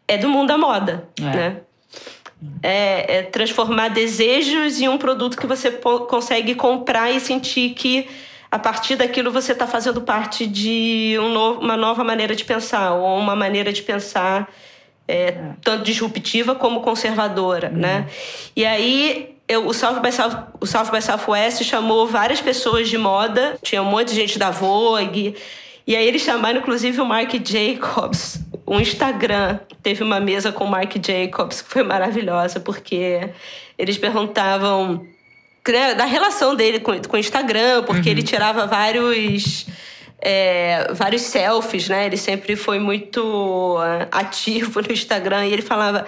S1: é do mundo da moda, é. né? É, é, transformar desejos em um produto que você consegue comprar e sentir que a partir daquilo você está fazendo parte de um novo, uma nova maneira de pensar ou uma maneira de pensar é, tanto disruptiva como conservadora, uhum. né? E aí eu, o, South by South, o South by Southwest chamou várias pessoas de moda, tinha um monte de gente da Vogue, e aí eles chamaram inclusive o Mark Jacobs. O Instagram teve uma mesa com o Mark Jacobs que foi maravilhosa, porque eles perguntavam né, da relação dele com, com o Instagram, porque uhum. ele tirava vários. É, vários selfies, né? Ele sempre foi muito uh, ativo no Instagram e ele falava: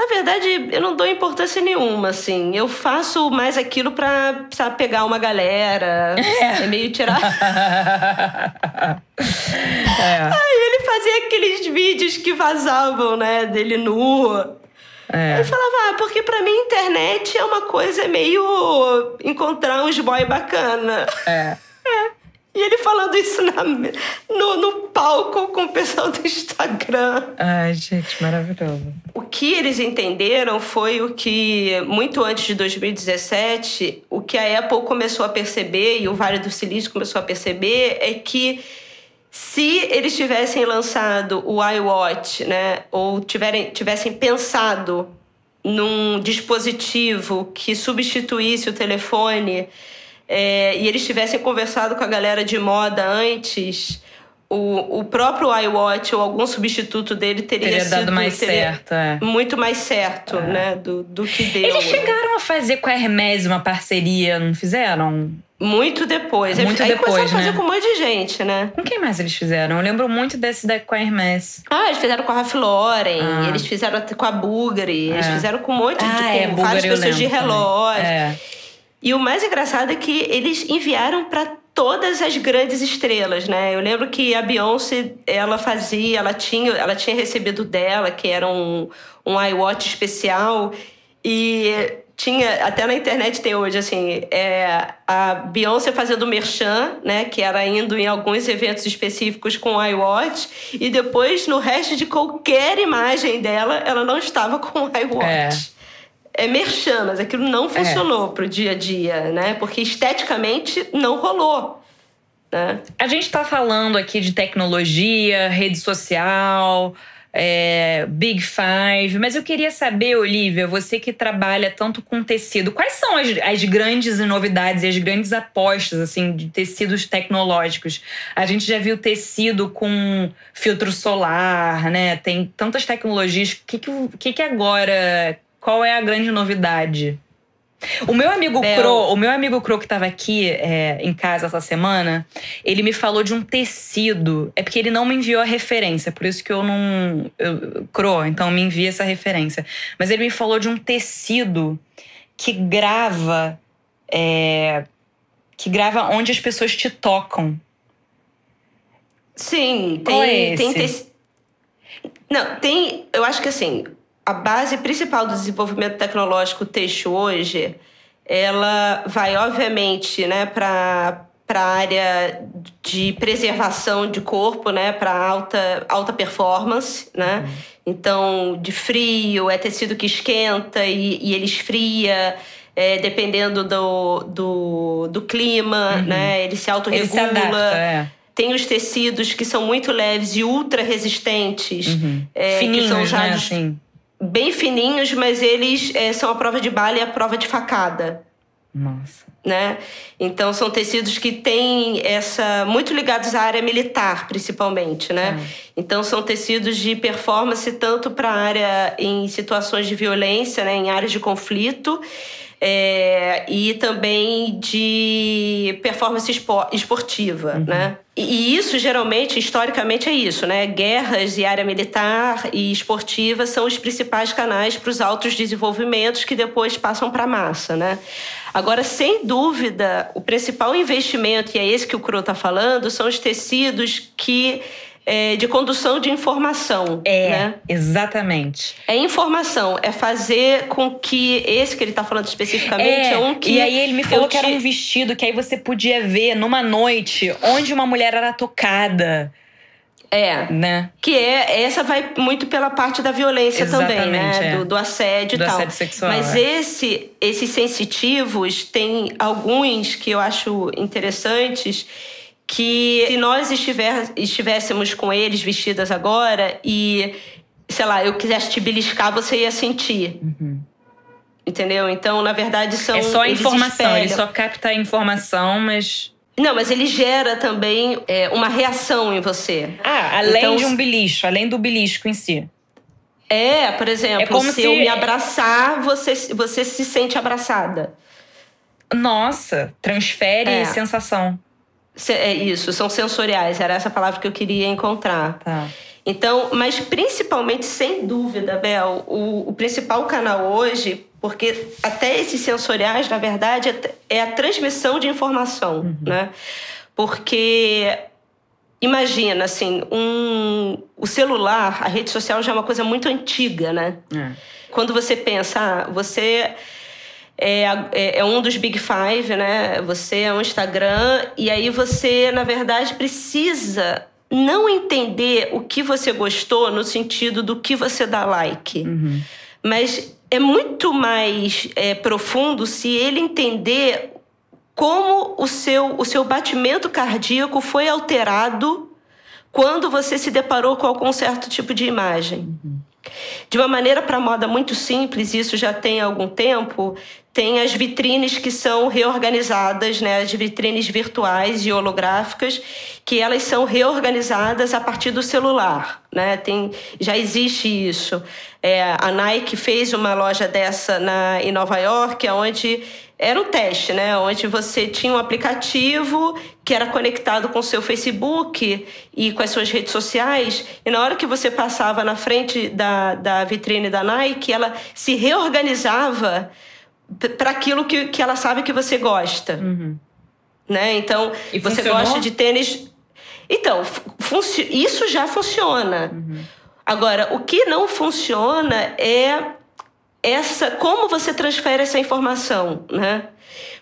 S1: na verdade, eu não dou importância nenhuma, assim. Eu faço mais aquilo pra, sabe, pegar uma galera. É, é meio tirar. é. Aí ele fazia aqueles vídeos que vazavam, né, dele nu. É. Ele falava, ah, porque pra mim internet é uma coisa meio encontrar uns boy bacana.
S2: É.
S1: E ele falando isso na, no, no palco com o pessoal do Instagram.
S2: Ai, gente, maravilhoso.
S1: O que eles entenderam foi o que, muito antes de 2017, o que a Apple começou a perceber e o Vale do Silício começou a perceber é que se eles tivessem lançado o iWatch, né, ou tiverem, tivessem pensado num dispositivo que substituísse o telefone é, e eles tivessem conversado com a galera de moda antes, o, o próprio iWatch ou algum substituto dele teria,
S2: teria
S1: sido,
S2: dado mais certo, é.
S1: muito mais certo, é. né, do, do que deu.
S2: Eles chegaram a fazer com a Hermes uma parceria, não fizeram?
S1: Muito depois.
S2: Muito
S1: Aí
S2: depois,
S1: começaram
S2: né?
S1: a fazer com um monte de gente, né?
S2: Com quem mais eles fizeram? Eu lembro muito desse da com a Hermes.
S1: Ah, eles fizeram com a Ralph Lauren, ah. eles fizeram com a Bulgari, eles é. fizeram com um monte
S2: ah,
S1: de
S2: é,
S1: com várias pessoas de relógio.
S2: É.
S1: E o mais engraçado é que eles enviaram para todas as grandes estrelas, né? Eu lembro que a Beyoncé, ela fazia, ela tinha, ela tinha recebido dela, que era um, um iWatch especial, e tinha, até na internet tem hoje, assim, é, a Beyoncé fazendo merchan, né? Que era indo em alguns eventos específicos com o iWatch, e depois, no resto de qualquer imagem dela, ela não estava com o iWatch. É é merchan, mas aquilo não funcionou é. pro dia a dia, né? Porque esteticamente não rolou. Né?
S2: A gente está falando aqui de tecnologia, rede social, é, Big Five, mas eu queria saber, Olivia, você que trabalha tanto com tecido, quais são as, as grandes novidades e as grandes apostas assim de tecidos tecnológicos? A gente já viu tecido com filtro solar, né? Tem tantas tecnologias. O que, que, que agora qual é a grande novidade? O meu amigo Bel. Cro, o meu amigo Cro que estava aqui é, em casa essa semana, ele me falou de um tecido. É porque ele não me enviou a referência, por isso que eu não. Eu, Cro, então me envia essa referência. Mas ele me falou de um tecido que grava. É, que grava onde as pessoas te tocam.
S1: Sim,
S2: tem. Qual é
S1: tem te... Não, tem. Eu acho que assim, a base principal do desenvolvimento tecnológico texto hoje, ela vai, obviamente, né, para para a área de preservação de corpo, né, para alta, alta performance, né? Uhum. Então, de frio, é tecido que esquenta e, e ele esfria, é, dependendo do, do, do clima, uhum. né? Ele se autorregula. Ele se adapta, é. Tem os tecidos que são muito leves e ultra resistentes.
S2: Uhum. É, Fininhos, que são usados, né? Assim
S1: bem fininhos, mas eles é, são a prova de bala e a prova de facada.
S2: Nossa.
S1: Né? Então são tecidos que têm essa muito ligados à área militar, principalmente, né? Então são tecidos de performance tanto para a área em situações de violência, né, em áreas de conflito, é, e também de performance esportiva, uhum. né? E isso geralmente, historicamente, é isso, né? Guerras e área militar e esportiva são os principais canais para os altos desenvolvimentos que depois passam para a massa, né? Agora, sem dúvida, o principal investimento, e é esse que o Cru está falando, são os tecidos que é, de condução de informação.
S2: É,
S1: né?
S2: exatamente.
S1: É informação, é fazer com que esse que ele está falando especificamente é, é, um que.
S2: E aí ele me falou que era um vestido que aí você podia ver numa noite onde uma mulher era tocada.
S1: É.
S2: Né?
S1: Que é, essa vai muito pela parte da violência
S2: Exatamente,
S1: também, né?
S2: É.
S1: Do, do, assédio
S2: do
S1: e tal.
S2: Assédio sexual,
S1: Mas
S2: é.
S1: esse, esses sensitivos, tem alguns que eu acho interessantes que se nós estiver, estivéssemos com eles vestidas agora e, sei lá, eu quisesse te beliscar, você ia sentir.
S2: Uhum.
S1: Entendeu? Então, na verdade, são.
S2: É só informação,
S1: espelham.
S2: ele só capta a informação, mas.
S1: Não, mas ele gera também é, uma reação em você.
S2: Ah, além
S1: Então,
S2: de um belisco, além do belisco em si.
S1: É, por exemplo,
S2: É como
S1: se,
S2: se-
S1: eu me abraçar, você, você se sente abraçada.
S2: Nossa, transfere
S1: É.
S2: sensação.
S1: É isso, são sensoriais, era essa palavra que eu queria encontrar.
S2: Tá.
S1: Então, mas principalmente, sem dúvida, Bel, o, o principal canal hoje, porque até esses sensoriais, na verdade, é é a transmissão de informação, né? Porque imagina, assim, um, o celular, a rede social já é uma coisa muito antiga, né?
S2: É.
S1: Quando você pensa, ah, você é, é, é um dos Big Five, né? Você é um Instagram, e aí você, na verdade, precisa não entender o que você gostou no sentido do que você dá like.
S2: Uhum.
S1: Mas é muito mais é, profundo se ele entender como o seu, o seu batimento cardíaco foi alterado quando você se deparou com algum certo tipo de imagem. De uma maneira para moda muito simples, isso já tem algum tempo, tem as vitrines que são reorganizadas, né? as vitrines virtuais e holográficas, que elas são reorganizadas a partir do celular. Né? Tem, já existe isso. É, a Nike fez uma loja dessa na, em Nova York, onde era um teste, né? Onde você tinha um aplicativo que era conectado com o seu Facebook e com as suas redes sociais, e na hora que você passava na frente da, da vitrine da Nike, ela se reorganizava para aquilo que, que ela sabe que você gosta.
S2: Uhum.
S1: Né? Então,
S2: E
S1: você
S2: funcionou?
S1: gosta de tênis. Então, isso já funciona. Agora, o que não funciona é essa como você transfere essa informação, né?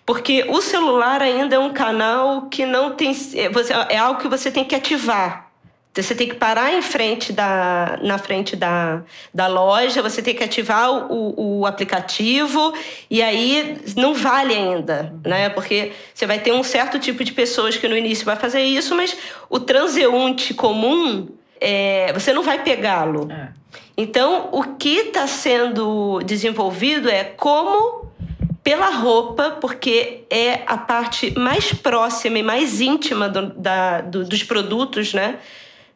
S1: Porque o celular ainda é um canal que não tem é, você, é algo que você tem que ativar. Você tem que parar em frente da, na frente da, da loja, você tem que ativar o, o aplicativo e aí não vale ainda, né? Porque você vai ter um certo tipo de pessoas que no início vai fazer isso, mas o transeunte comum, é, você não vai pegá-lo.
S2: É.
S1: Então, o que está sendo desenvolvido é como pela roupa, porque é a parte mais próxima e mais íntima do- da- do- dos produtos, né?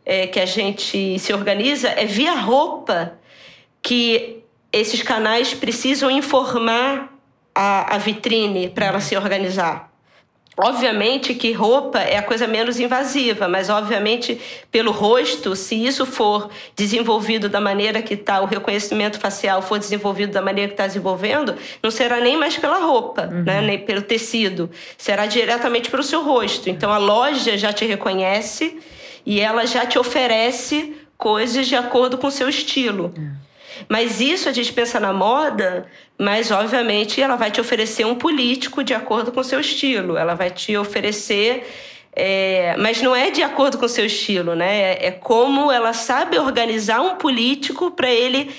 S1: É, que a gente se organiza, é via roupa que esses canais precisam informar a, a vitrine para ela se organizar. Obviamente que roupa é a coisa menos invasiva, mas obviamente pelo rosto, se isso for desenvolvido da maneira que está, o reconhecimento facial for desenvolvido da maneira que está desenvolvendo, não será nem mais pela roupa, né? nem pelo tecido, será diretamente pelo seu rosto. Então a loja já te reconhece e ela já te oferece coisas de acordo com o seu estilo. Mas isso a gente pensa na moda, mas obviamente ela vai te oferecer um político de acordo com o seu estilo. Ela vai te oferecer. é, mas não é de acordo com o seu estilo, né? É, é como ela sabe organizar um político para ele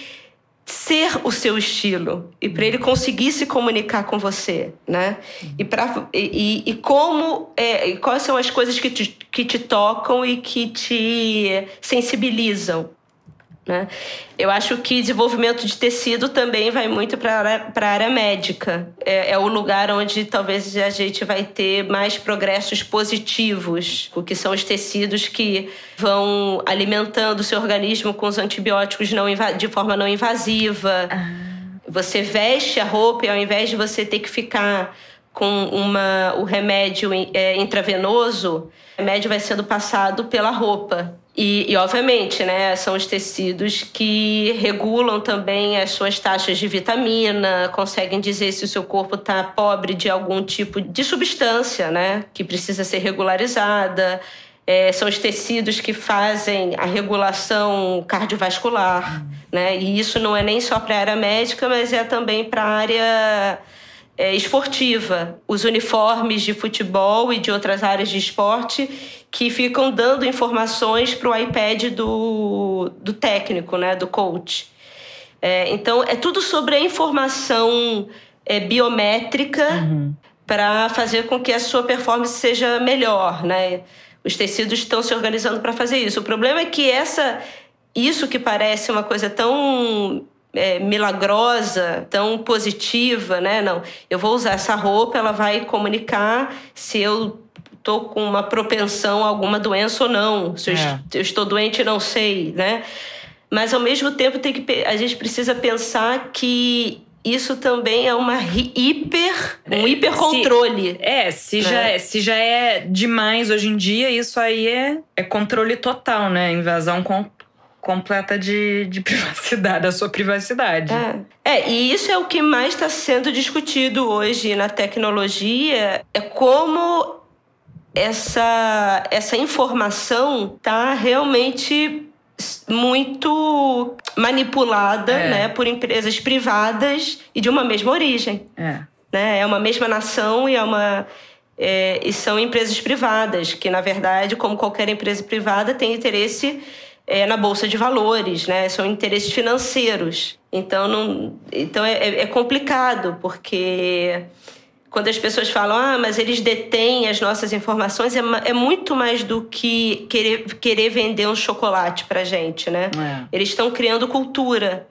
S1: ser o seu estilo e para ele conseguir se comunicar com você, né? E, pra, e, e- e como é, e quais são as coisas que te, que te tocam e que te sensibilizam, né? Eu acho que desenvolvimento de tecido também vai muito para a área médica. É, é o lugar onde talvez a gente vai ter mais progressos positivos, o que são os tecidos que vão alimentando o seu organismo com os antibióticos não de forma não invasiva. Você veste a roupa e ao invés de você ter que ficar com uma, o remédio é, intravenoso, o remédio vai sendo passado pela roupa. E, e, obviamente, né, são os tecidos que regulam também as suas taxas de vitamina, conseguem dizer se o seu corpo está pobre de algum tipo de substância, né, que precisa ser regularizada. É, são os tecidos que fazem a regulação cardiovascular, né, e isso não é nem só para a área médica, mas é também para a área é, esportiva, os uniformes de futebol e de outras áreas de esporte que ficam dando informações para o iPad do, do técnico, né, do coach. É, então, é tudo sobre a informação é, biométrica uhum. para fazer com que a sua performance seja melhor. Né? Os tecidos estão se organizando para fazer isso. O problema é que essa, isso que parece uma coisa tão é, milagrosa, tão positiva, né? Não, eu vou usar essa roupa, ela vai comunicar se eu tô com uma propensão a alguma doença ou não. Se é. eu estou doente, não sei, né? Mas ao mesmo tempo tem que a gente precisa pensar que isso também é uma hiper, um hipercontrole.
S2: Se, é, se, né? já, é, se já é demais hoje em dia, isso aí é, é controle total, né? Invasão com, completa de, de privacidade, da sua privacidade.
S1: É. é, e isso é o que mais está sendo discutido hoje na tecnologia, é como essa, essa informação está realmente muito manipulada é. né, por empresas privadas e de uma mesma origem. É, né? é uma mesma nação e é uma. É, e são empresas privadas, que, na verdade, como qualquer empresa privada, tem interesse é, na bolsa de valores, né? São interesses financeiros. Então, não, então é, é complicado, porque quando as pessoas falam, ah, mas eles detêm as nossas informações, é, é muito mais do que querer, querer vender um chocolate pra gente, né? É. Eles estão criando cultura.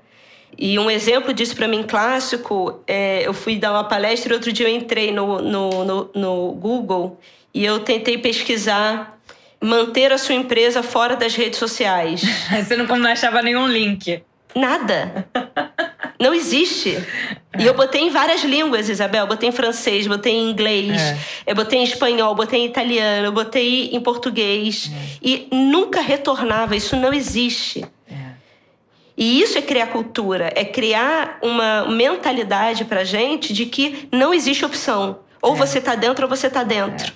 S1: E um exemplo disso para mim clássico, é, eu fui dar uma palestra e outro dia eu entrei no, no, no, no Google e eu tentei pesquisar manter a sua empresa fora das redes sociais.
S2: Você não, não achava nenhum link.
S1: Nada. Não existe. É. E eu botei em várias línguas, Isabel. Botei em francês, botei em inglês, é. eu botei em espanhol, botei em italiano, eu botei em português. É. E nunca retornava. Isso não existe. É. E isso é criar cultura, é criar uma mentalidade pra gente de que não existe opção. Ou é. você tá dentro ou você tá dentro.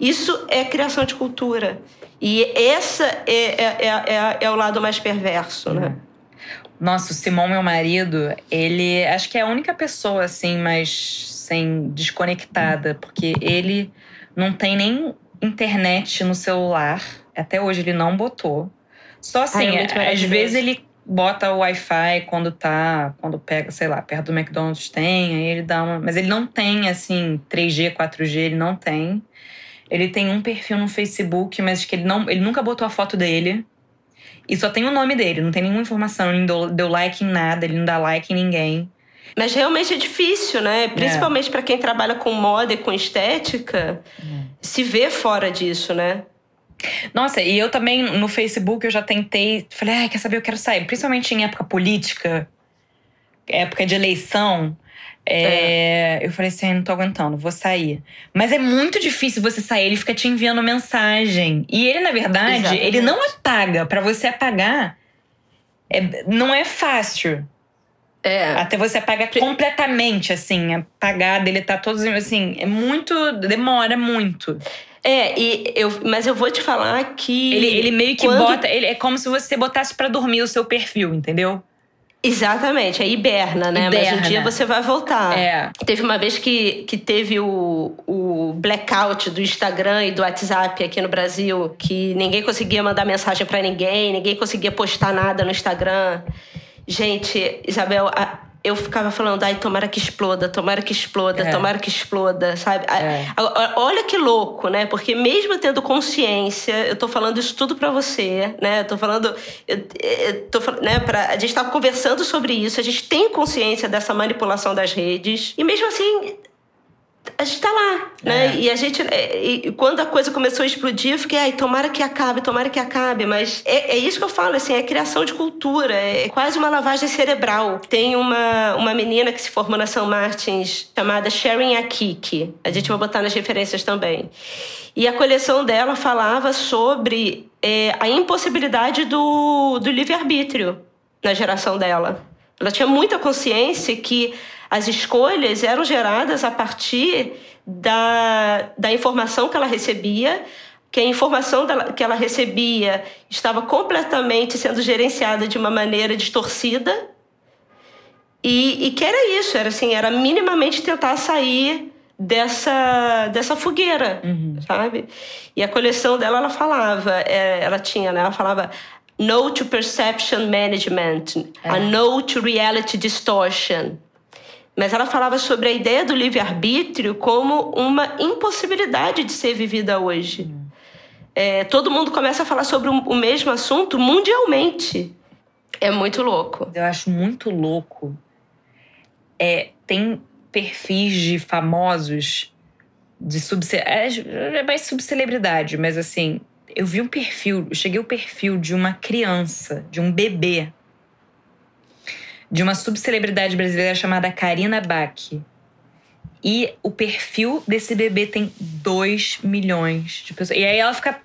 S1: Isso é criação de cultura. E essa é, é, é, é, é o lado mais perverso, né?
S2: Nossa, o Simão, meu marido, ele acho que é a única pessoa assim, mais sem desconectada, porque ele não tem nem internet no celular. Até hoje ele não botou. Só assim, Ai, às vezes ele bota o Wi-Fi quando tá, quando pega, sei lá, perto do McDonald's tem, aí ele dá uma, mas ele não tem assim 3G, 4G, ele não tem. Ele tem um perfil no Facebook, mas que ele, não, ele nunca botou a foto dele. E só tem o nome dele, não tem nenhuma informação. Ele não deu like em nada, ele não dá like em ninguém.
S1: Mas realmente é difícil, né? Principalmente é. para quem trabalha com moda e com estética, é. se ver fora disso, né?
S2: Nossa, e eu também no Facebook eu já tentei, falei, ai, quer saber, eu quero sair, principalmente em época política, época de eleição. É, é. Eu falei assim, não tô aguentando, vou sair. Mas é muito difícil você sair, ele fica te enviando mensagem. E ele, na verdade, Exatamente. ele não apaga. para você apagar, é, não é fácil. É. Até você apagar completamente, assim, apagar, deletar todos, assim, é muito. demora muito.
S1: É, e eu, mas eu vou te falar que.
S2: Ele, ele meio que quando... bota. Ele, é como se você botasse para dormir o seu perfil, entendeu?
S1: Exatamente, é hiberna, né? Hiberna. Mas um dia você vai voltar. É. Teve uma vez que, que teve o, o blackout do Instagram e do WhatsApp aqui no Brasil, que ninguém conseguia mandar mensagem para ninguém, ninguém conseguia postar nada no Instagram. Gente, Isabel, a, eu ficava falando, ai, tomara que exploda, tomara que exploda, é. tomara que exploda, sabe? É. Olha que louco, né? Porque mesmo tendo consciência, eu tô falando isso tudo para você, né? Eu tô falando, eu, eu tô, né? Pra, a gente tava conversando sobre isso, a gente tem consciência dessa manipulação das redes, e mesmo assim, a gente tá lá, né? E a gente, é, e quando a coisa começou a explodir, eu fiquei, ai, tomara que acabe, tomara que acabe. Mas é, é isso que eu falo, assim, é criação de cultura, é quase uma lavagem cerebral. Tem uma, uma menina que se formou na São Martins chamada Sharon Akiki. A gente vai botar nas referências também. E a coleção dela falava sobre é, a impossibilidade do, do livre-arbítrio na geração dela. Ela tinha muita consciência que as escolhas eram geradas a partir da, da informação que ela recebia, que a informação que ela recebia estava completamente sendo gerenciada de uma maneira distorcida e, e que era isso, era assim, era minimamente tentar sair dessa, dessa fogueira, uhum. sabe? E a coleção dela, ela falava, é, ela tinha, né? Ela falava No to Perception Management, é. a No to Reality Distortion. Mas ela falava sobre a ideia do livre-arbítrio como uma impossibilidade de ser vivida hoje. Uhum. É, todo mundo começa a falar sobre o mesmo assunto mundialmente. É muito louco.
S2: Eu acho muito louco. É, tem perfis de famosos de subce... é, é mais subcelebridade, mas assim, eu vi um perfil, eu cheguei ao perfil de uma criança, de um bebê, de uma subcelebridade brasileira chamada Karina Bach. E o perfil desse bebê tem 2 milhões de pessoas. E aí ela fica.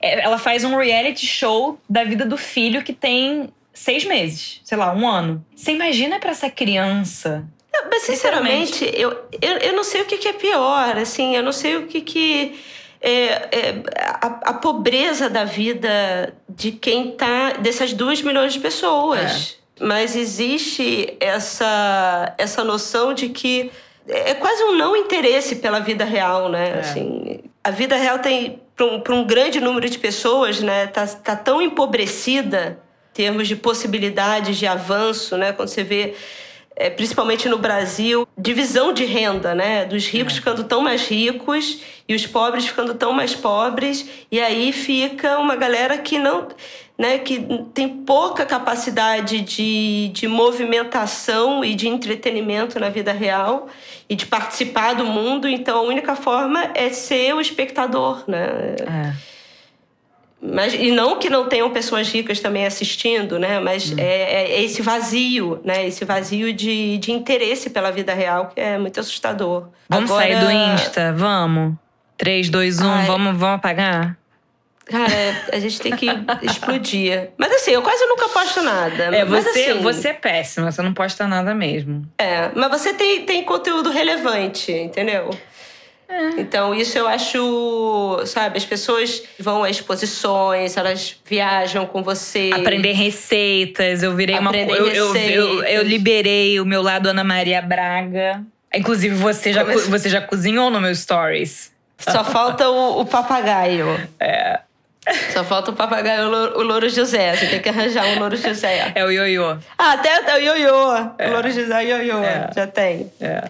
S2: É, ela faz um reality show da vida do filho que tem seis meses, sei lá, um ano. Você imagina para essa criança
S1: mas, sinceramente, eu, eu, eu não sei o que, que é pior, assim, eu não sei o que que... É, é, a, a, pobreza da vida de quem tá... dessas duas milhões de pessoas. É. Mas existe essa, essa noção de que é quase um não interesse pela vida real, né? É. Assim, a vida real tem, para um, um grande número de pessoas, né? Tá, tá tão empobrecida em termos de possibilidades de avanço, né? Quando você vê é, principalmente no Brasil, divisão de renda, né? Dos ricos é. ficando tão mais ricos e os pobres ficando tão mais pobres. E aí fica uma galera que não. Né, que tem pouca capacidade de, de movimentação e de entretenimento na vida real e de participar do mundo, então a única forma é ser o espectador, né? É. Mas, e não que não tenham pessoas ricas também assistindo, né? Mas hum. é, é, esse vazio, né? Esse vazio de, de interesse pela vida real que é muito assustador.
S2: Vamos Agora... sair do Insta? Vamos? 3, 2, 1, Ai. vamos, vamos apagar?
S1: Cara, a gente tem que explodir. Mas assim, eu quase nunca posto nada.
S2: É,
S1: mas,
S2: você,
S1: assim,
S2: você é péssima, você não posta nada mesmo.
S1: É, mas você tem, tem conteúdo relevante, entendeu? É. Então, isso eu acho, sabe, as pessoas vão a exposições, elas viajam com você.
S2: Aprender receitas, eu virei Aprender uma. Eu, eu, eu, eu, liberei o meu lado Ana Maria Braga. Inclusive, você já, Comece... você já cozinhou no meu stories.
S1: Só falta o, o papagaio.
S2: É.
S1: Só falta o papagaio, o Louro José. Você tem que arranjar um Louro José.
S2: É o ioiô.
S1: Ah, até, até o ioiô. É. O Louro José é ioiô. É. Já tem.
S2: É.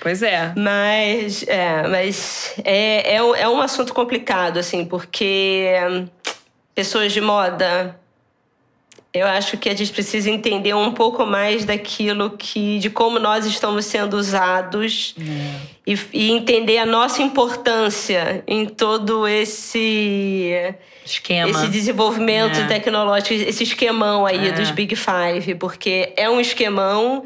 S2: Pois é.
S1: Mas é, mas é, é, é um assunto complicado, assim, porque pessoas de moda eu acho que a gente precisa entender um pouco mais daquilo que de como nós estamos sendo usados é. e, e, entender a nossa importância em todo esse
S2: esquema
S1: esse desenvolvimento é. tecnológico esse esquemão aí é. dos big five porque é um esquemão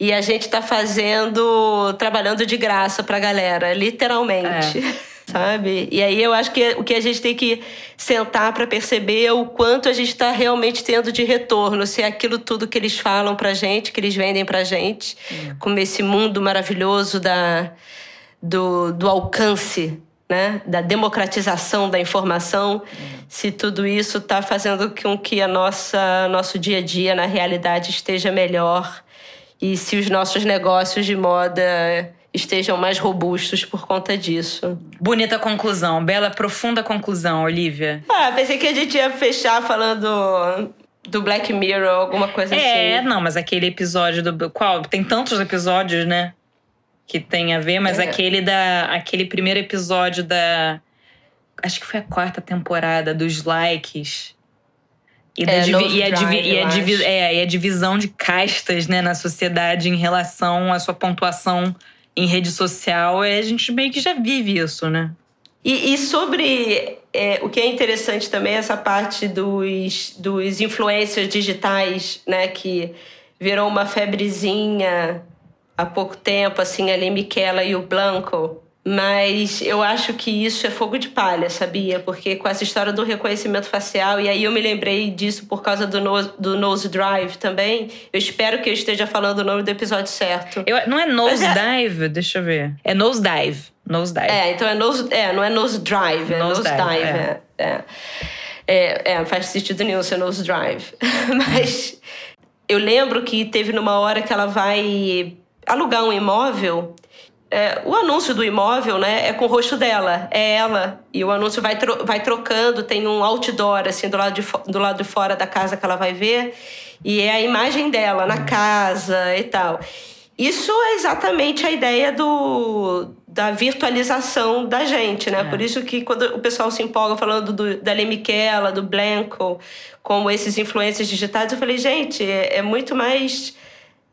S1: e a gente está fazendo, trabalhando de graça para a galera, literalmente. Sabe? E aí eu acho que o que a gente tem que sentar para perceber é o quanto a gente está realmente tendo de retorno, se é aquilo tudo que eles falam para gente, que eles vendem para gente, é. como esse mundo maravilhoso da, do, do alcance né, da democratização da informação, se tudo isso está fazendo com que a nossa nosso dia a dia na realidade esteja melhor e se os nossos negócios de moda estejam mais robustos por conta disso.
S2: Bonita conclusão, bela, profunda conclusão, Olivia.
S1: Ah, pensei que a gente ia fechar falando do Black Mirror, alguma coisa
S2: é,
S1: assim.
S2: É, não, mas aquele episódio do qual tem tantos episódios, né, que tem a ver, mas é. aquele da aquele primeiro episódio da acho que foi a quarta temporada dos likes e, é, divi e, a, e, a divi é, e a divisão de castas né, na sociedade em relação à sua pontuação em rede social, é, a gente meio que já vive isso, né?
S1: E, e sobre é, o que é interessante também, essa parte dos, dos influencers digitais, né? Que virou uma febrezinha há pouco tempo, assim, ali Miquela e o Blanco. Mas eu acho que isso é fogo de palha, sabia? Porque com essa história do reconhecimento facial, e aí eu me lembrei disso por causa do, no, do Nose Drive também. Eu espero que eu esteja falando o nome do episódio certo.
S2: Eu, não é Nose é... Dive? Deixa eu ver. É Nose Dive. Nose Dive.
S1: É, então é Nose. É, não é Nose Drive, é Nose, nose Dive. É. É, é. é, faz sentido nenhum ser Nose Drive. Mas eu lembro que teve numa hora que ela vai alugar um imóvel é, o anúncio do imóvel, né, é com o rosto dela, é ela. E o anúncio vai, tro vai trocando, tem um outdoor, assim, do lado, de do lado de fora da casa que ela vai ver. E é a imagem dela na casa e tal. Isso é exatamente a ideia do, da virtualização da gente, né? É. Por isso que quando o pessoal se empolga falando do, da Lemiquela, do Blanco, como esses influências digitais, eu falei, gente, é, é muito mais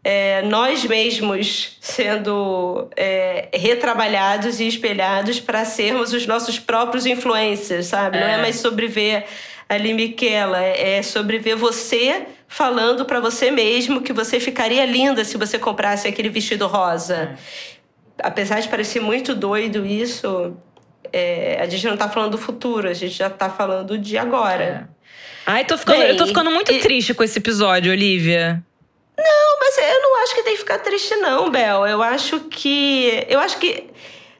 S1: é, nós mesmos sendo é, retrabalhados e espelhados para sermos os nossos próprios influencers, sabe? É. Não é mais sobre ver ali Miquela, é sobre ver você falando para você mesmo que você ficaria linda se você comprasse aquele vestido rosa. É. Apesar de parecer muito doido isso, é, a gente não está falando do futuro, a gente já está falando de agora.
S2: É. Ai, tô ficando, Bem, eu tô ficando muito e... triste com esse episódio, Olivia.
S1: Não, mas eu não acho que tem que ficar triste, não, Bel. Eu acho que. Eu acho que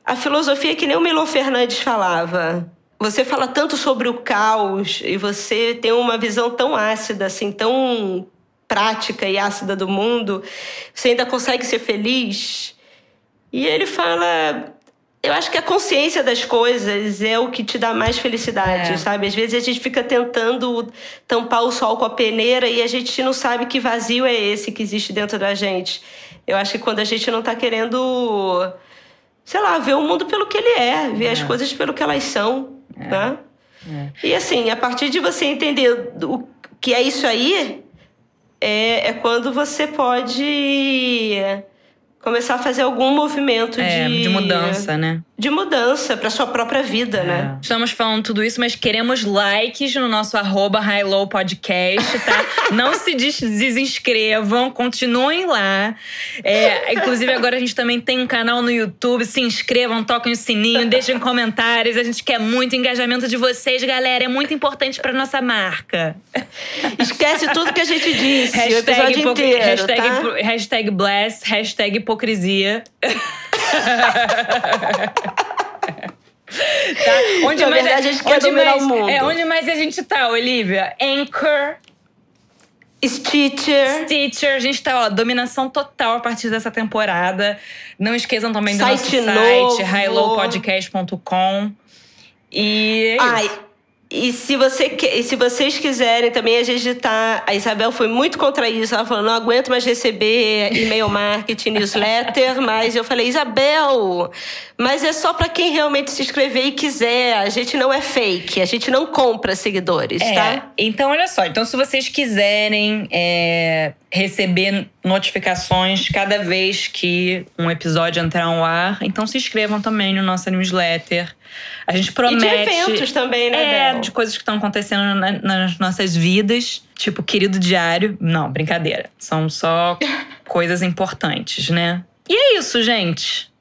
S1: a filosofia é que nem o Milo Fernandes falava. Você fala tanto sobre o caos e você tem uma visão tão ácida, assim, tão prática e ácida do mundo, você ainda consegue ser feliz. E ele fala: eu acho que a consciência das coisas é o que te dá mais felicidade, é. sabe? Às vezes a gente fica tentando tampar o sol com a peneira e a gente não sabe que vazio é esse que existe dentro da gente. Eu acho que quando a gente não tá querendo, sei lá, ver o mundo pelo que ele é, ver é. as coisas pelo que elas são, é. né? É. E assim, a partir de você entender o que é isso aí, é, é quando você pode começar a fazer algum movimento é, de,
S2: de mudança, né?
S1: De mudança para sua própria vida,
S2: é.
S1: né?
S2: Estamos falando tudo isso, mas queremos likes no nosso arroba Podcast, tá? Não se des desinscrevam, continuem lá. É, inclusive, agora a gente também tem um canal no YouTube. Se inscrevam, toquem o sininho, deixem comentários. A gente quer muito engajamento de vocês, galera. É muito importante para nossa marca.
S1: Esquece tudo que a gente disse. Hashtag, o inteiro,
S2: hashtag,
S1: tá?
S2: hashtag bless, hashtag hipocrisia. tá?
S1: Onde Na mais verdade, a gente quer dominar mais, o mundo.
S2: É, onde mais a gente tá, Olivia? Anchor.
S1: Stitcher.
S2: Stitcher. A gente tá, ó, dominação total a partir dessa temporada. Não esqueçam também do
S1: site
S2: nosso
S1: novo.
S2: site, highlowpodcast.com. E
S1: é Ai, e se, você, e se vocês quiserem também, a gente tá. A Isabel foi muito contra isso. Ela falou: não aguento mais receber e-mail marketing, newsletter. Mas eu falei: Isabel, mas é só para quem realmente se inscrever e quiser. A gente não é fake, a gente não compra seguidores,
S2: é,
S1: tá?
S2: Então, olha só. Então, se vocês quiserem é, receber notificações cada vez que um episódio entrar no ar, então se inscrevam também no nossa newsletter. A gente promete. E
S1: de eventos também, né?
S2: É, Bel? de coisas que estão acontecendo na, nas nossas vidas. Tipo, querido diário. Não, brincadeira. São só coisas importantes, né? E é isso, gente.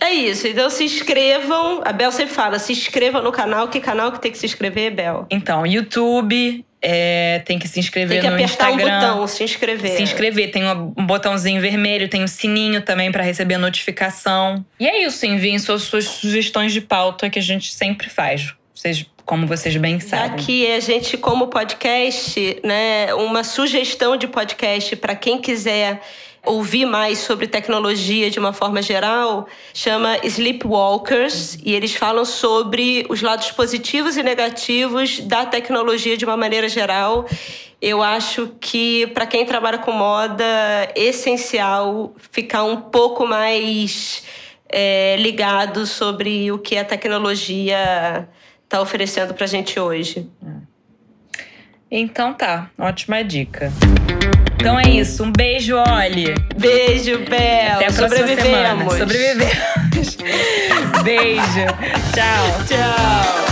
S1: É isso. Então se inscrevam. A Bel sempre fala: se inscrevam no canal. Que canal que tem que se inscrever, Bel?
S2: Então, YouTube, é, tem que se inscrever no Instagram.
S1: Tem que apertar um botão, se inscrever.
S2: Se inscrever. Tem um botãozinho vermelho, tem um sininho também para receber a notificação. E é isso, enviem suas, suas sugestões de pauta que a gente sempre faz. Vocês, como vocês bem sabem.
S1: Aqui a gente, como podcast, né, uma sugestão de podcast para quem quiser ouvir mais sobre tecnologia de uma forma geral, chama Sleepwalkers, e eles falam sobre os lados positivos e negativos da tecnologia de uma maneira geral. Eu acho que para quem trabalha com moda é essencial ficar um pouco mais é, ligado sobre o que a tecnologia está oferecendo para a gente hoje.
S2: Então tá, ótima dica. Então é isso. Um beijo, Oli.
S1: Beijo, Bel.
S2: Até a
S1: Sobrevivemos.
S2: Semana. Sobrevivemos. beijo. Tchau.
S1: Tchau.